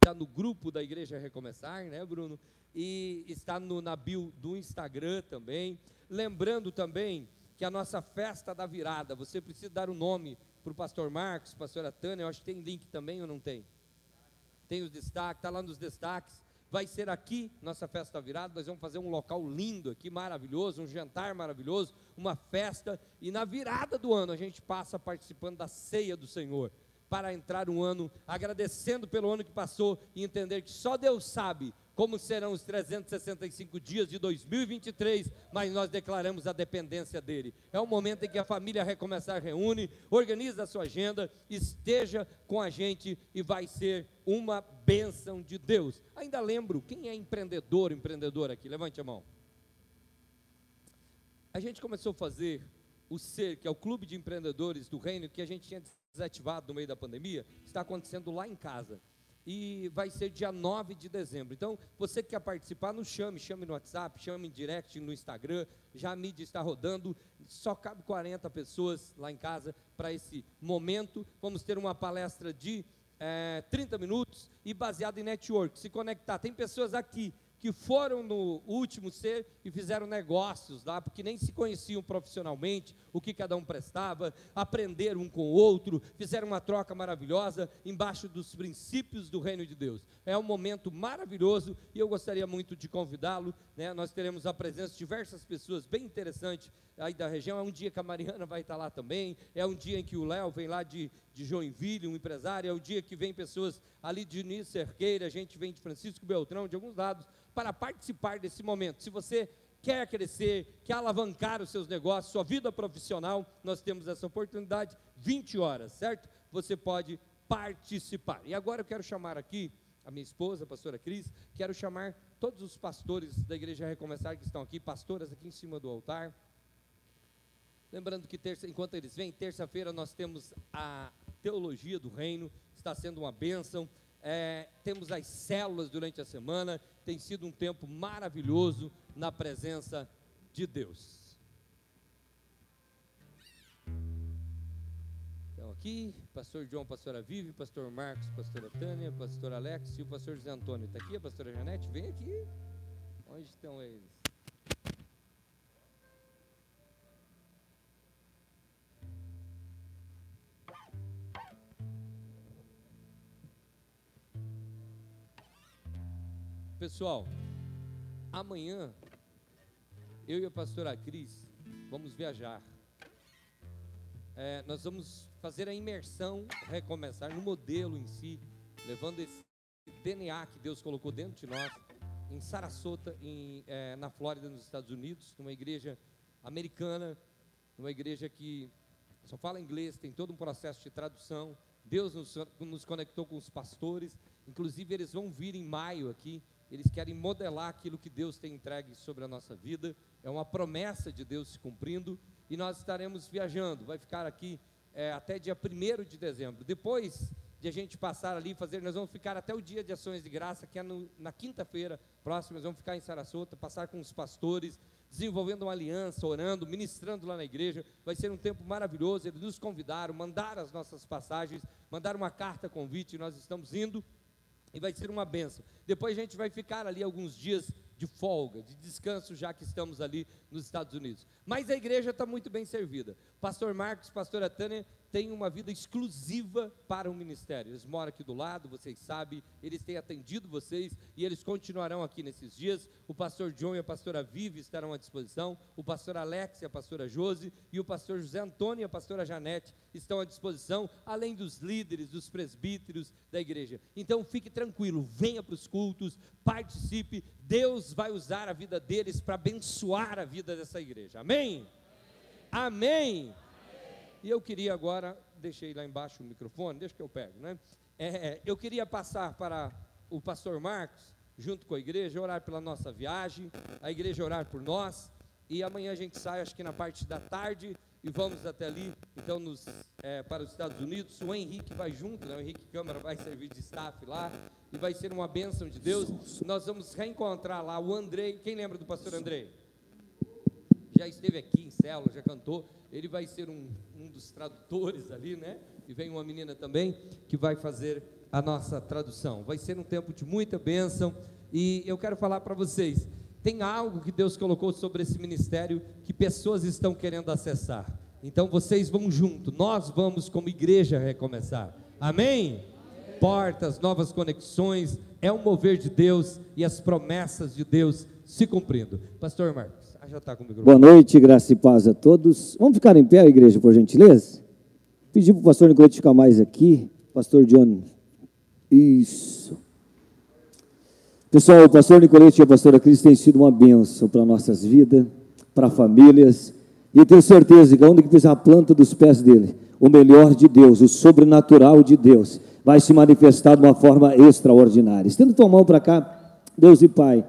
Está no grupo da Igreja Recomeçar, né, Bruno? E está no, na bio do Instagram também. Lembrando também que a nossa festa da virada, você precisa dar o um nome para o pastor Marcos, pastora Tânia, eu acho que tem link também ou não tem? Tem os destaques, está lá nos destaques. Vai ser aqui, nossa festa da virada, nós vamos fazer um local lindo aqui, maravilhoso, um jantar maravilhoso, uma festa, e na virada do ano a gente passa participando da ceia do Senhor para entrar um ano agradecendo pelo ano que passou e entender que só Deus sabe como serão os 365 dias de 2023, mas nós declaramos a dependência dele. É o momento em que a família recomeçar reúne, organiza a sua agenda, esteja com a gente e vai ser uma bênção de Deus. Ainda lembro, quem é empreendedor, empreendedor aqui? Levante a mão. a gente começou a fazer o SER, que é o Clube de Empreendedores do Reino, que a gente tinha desativado no meio da pandemia, está acontecendo lá em casa. E vai ser dia 9 de dezembro. Então, você que quer participar, nos chame, chame no WhatsApp, chame em direct no Instagram. Já a mídia está rodando, só cabe 40 pessoas lá em casa para esse momento. Vamos ter uma palestra de é, 30 minutos e baseado em network. Se conectar. Tem pessoas aqui que foram no último ser e fizeram negócios lá, porque nem se conheciam profissionalmente, o que cada um prestava, aprenderam um com o outro, fizeram uma troca maravilhosa embaixo dos princípios do reino de Deus. É um momento maravilhoso e eu gostaria muito de convidá-lo. Né? Nós teremos a presença de diversas pessoas bem interessantes aí da região. É um dia que a Mariana vai estar lá também. É um dia em que o Léo vem lá de, de Joinville, um empresário. É o um dia que vem pessoas ali de Nice Cerqueira, a gente vem de Francisco Beltrão, de alguns lados para participar desse momento. Se você quer crescer, quer alavancar os seus negócios, sua vida profissional, nós temos essa oportunidade, 20 horas, certo? Você pode participar. E agora eu quero chamar aqui a minha esposa, a pastora Cris, quero chamar todos os pastores da Igreja Recomeçar que estão aqui, pastoras aqui em cima do altar. Lembrando que terça, enquanto eles vêm, terça-feira nós temos a teologia do reino, está sendo uma bênção. É, temos as células durante a semana, tem sido um tempo maravilhoso na presença de Deus. Então aqui, pastor João, pastora Vive, pastor Marcos, pastora Tânia, pastor Alex e o pastor José Antônio. Está aqui a pastora Janete? Vem aqui. Onde estão eles? Pessoal, amanhã eu e a pastora Cris vamos viajar. É, nós vamos fazer a imersão, recomeçar no modelo em si, levando esse DNA que Deus colocou dentro de nós, em Sarasota, em, é, na Flórida, nos Estados Unidos, numa igreja americana, numa igreja que só fala inglês, tem todo um processo de tradução. Deus nos, nos conectou com os pastores, inclusive eles vão vir em maio aqui eles querem modelar aquilo que Deus tem entregue sobre a nossa vida, é uma promessa de Deus se cumprindo, e nós estaremos viajando, vai ficar aqui é, até dia 1 de dezembro. Depois de a gente passar ali, fazer, nós vamos ficar até o dia de ações de graça, que é no, na quinta-feira próxima, nós vamos ficar em Sarasota, passar com os pastores, desenvolvendo uma aliança, orando, ministrando lá na igreja. Vai ser um tempo maravilhoso. Eles nos convidaram, mandaram as nossas passagens, mandaram uma carta convite, nós estamos indo e vai ser uma benção. Depois a gente vai ficar ali alguns dias de folga, de descanso, já que estamos ali nos Estados Unidos. Mas a igreja está muito bem servida. Pastor Marcos, pastora Tânia, têm uma vida exclusiva para o ministério. Eles moram aqui do lado, vocês sabem, eles têm atendido vocês e eles continuarão aqui nesses dias. O pastor John e a pastora Vive estarão à disposição, o pastor Alex e a pastora Josi e o pastor José Antônio e a pastora Janete estão à disposição, além dos líderes, dos presbíteros da igreja. Então fique tranquilo, venha para os cultos, participe, Deus vai usar a vida deles para abençoar a vida dessa igreja. Amém? Amém. E eu queria agora, deixei lá embaixo o microfone, deixa que eu pego, né? É, eu queria passar para o pastor Marcos, junto com a igreja, orar pela nossa viagem, a igreja orar por nós, e amanhã a gente sai, acho que na parte da tarde, e vamos até ali, então, nos, é, para os Estados Unidos. O Henrique vai junto, né? o Henrique Câmara vai servir de staff lá, e vai ser uma bênção de Deus. Nós vamos reencontrar lá o Andrei, quem lembra do pastor Andrei? Já esteve aqui em célula, já cantou ele vai ser um, um dos tradutores ali, né? E vem uma menina também que vai fazer a nossa tradução. Vai ser um tempo de muita bênção e eu quero falar para vocês: tem algo que Deus colocou sobre esse ministério que pessoas estão querendo acessar. Então vocês vão junto, nós vamos como igreja recomeçar. Amém? Amém? Portas, novas conexões, é o mover de Deus e as promessas de Deus se cumprindo. Pastor Marcos. Boa noite, graça e paz a todos. Vamos ficar em pé, igreja, por gentileza? Pedir para o pastor Nicolete ficar mais aqui. Pastor John. Isso. Pessoal, o pastor Nicolete e a pastora Cris têm sido uma bênção para nossas vidas, para famílias. E eu tenho certeza que onde que pisar a planta dos pés dele, o melhor de Deus, o sobrenatural de Deus, vai se manifestar de uma forma extraordinária. Estenda tua mão para cá, Deus e Pai.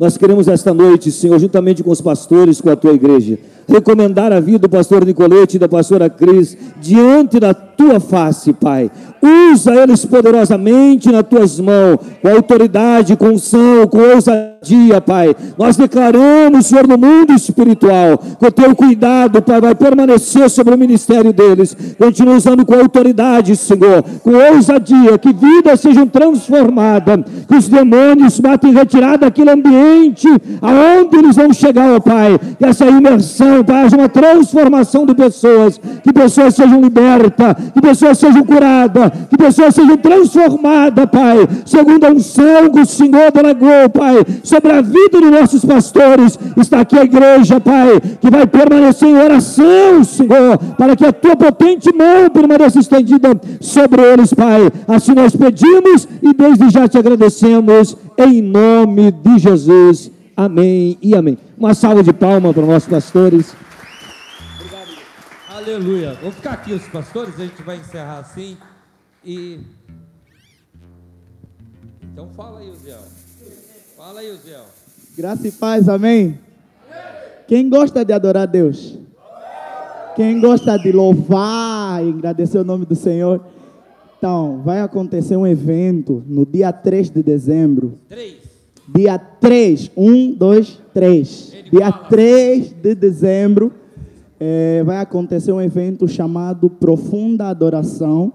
Nós queremos esta noite, Senhor, juntamente com os pastores, com a tua igreja, recomendar a vida do pastor Nicolete e da pastora Cris diante da tua face, Pai. Usa eles poderosamente nas tuas mãos, com autoridade, com unção, com ousadia, Pai. Nós declaramos, Senhor, no mundo espiritual, com o teu cuidado, Pai, vai permanecer sobre o ministério deles. Continua usando com autoridade, Senhor, com ousadia, que vidas sejam transformadas, que os demônios batem retirada daquele ambiente aonde eles vão chegar, ó Pai. Que essa imersão, Pai, haja uma transformação de pessoas, que pessoas sejam libertas, que pessoas sejam curadas, que pessoas sejam transformadas, Pai, segundo a unção que o Senhor delegou, Pai, sobre a vida dos nossos pastores. Está aqui a igreja, Pai, que vai permanecer em oração, Senhor, para que a tua potente mão permaneça estendida sobre eles, Pai. Assim nós pedimos e desde já te agradecemos, em nome de Jesus. Amém e amém. Uma salva de palmas para os nossos pastores. Aleluia. Vou ficar aqui os pastores, a gente vai encerrar assim. E. Então fala aí, Uziel. Fala aí, Uziel. Graça e paz, amém? Quem gosta de adorar a Deus? Quem gosta de louvar e agradecer o nome do Senhor? Então, vai acontecer um evento no dia 3 de dezembro. Três. Dia 3, 1, 2, 3. Dia 3 de dezembro eh, vai acontecer um evento chamado Profunda Adoração.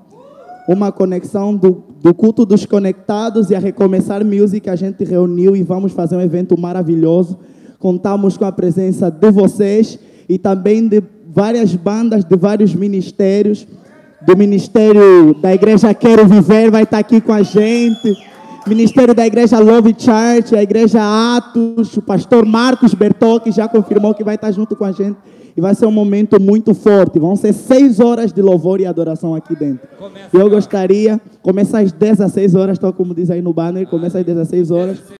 Uma conexão do, do culto dos conectados e a Recomeçar Music. A gente reuniu e vamos fazer um evento maravilhoso. Contamos com a presença de vocês e também de várias bandas, de vários ministérios. Do Ministério da Igreja Quero Viver vai estar aqui com a gente. Ministério da Igreja Love Church, a Igreja Atos, o pastor Marcos Bertocchi já confirmou que vai estar junto com a gente. E vai ser um momento muito forte. Vão ser seis horas de louvor e adoração aqui dentro. Começa Eu gostaria, começa às 16 horas, tal como diz aí no banner, começa às 16 horas.